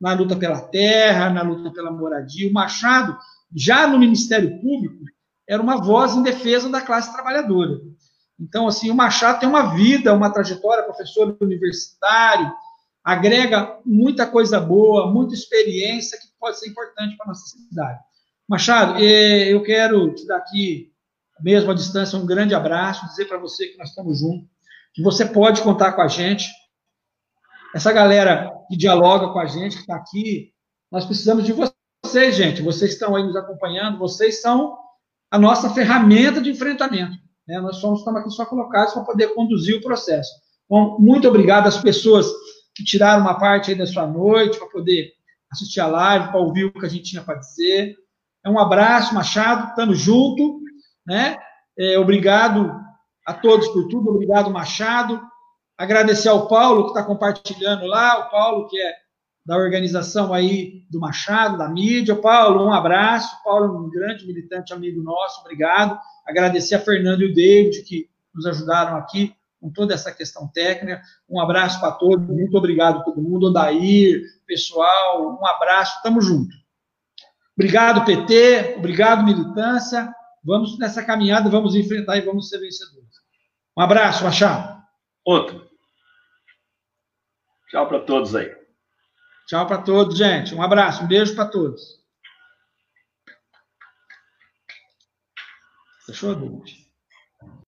na luta pela terra, na luta pela moradia. O Machado, já no Ministério Público, era uma voz em defesa da classe trabalhadora. Então, assim, o Machado tem uma vida, uma trajetória, professor universitário, agrega muita coisa boa, muita experiência que pode ser importante para a nossa cidade. Machado, eh, eu quero te dar aqui, mesmo à distância, um grande abraço, dizer para você que nós estamos juntos, que você pode contar com a gente, essa galera que dialoga com a gente, que está aqui, nós precisamos de vocês, gente. Vocês estão aí nos acompanhando, vocês são a nossa ferramenta de enfrentamento. Né? Nós somos, estamos aqui só colocados para poder conduzir o processo. Bom, muito obrigado às pessoas que tiraram uma parte aí da sua noite para poder assistir a live, para ouvir o que a gente tinha para dizer. É um abraço, Machado, estamos junto, né? É, obrigado a todos por tudo, obrigado, Machado. Agradecer ao Paulo, que está compartilhando lá, o Paulo, que é da organização aí do Machado, da mídia. Paulo, um abraço. Paulo um grande militante amigo nosso, obrigado. Agradecer a Fernando e o David, que nos ajudaram aqui com toda essa questão técnica. Um abraço para todos, muito obrigado a todo mundo. Odair, pessoal, um abraço, tamo junto. Obrigado, PT, obrigado, militância. Vamos nessa caminhada, vamos enfrentar e vamos ser vencedores. Um abraço, Machado. Outro. Tchau para todos aí. Tchau para todos, gente. Um abraço, um beijo para todos. Fechou, David?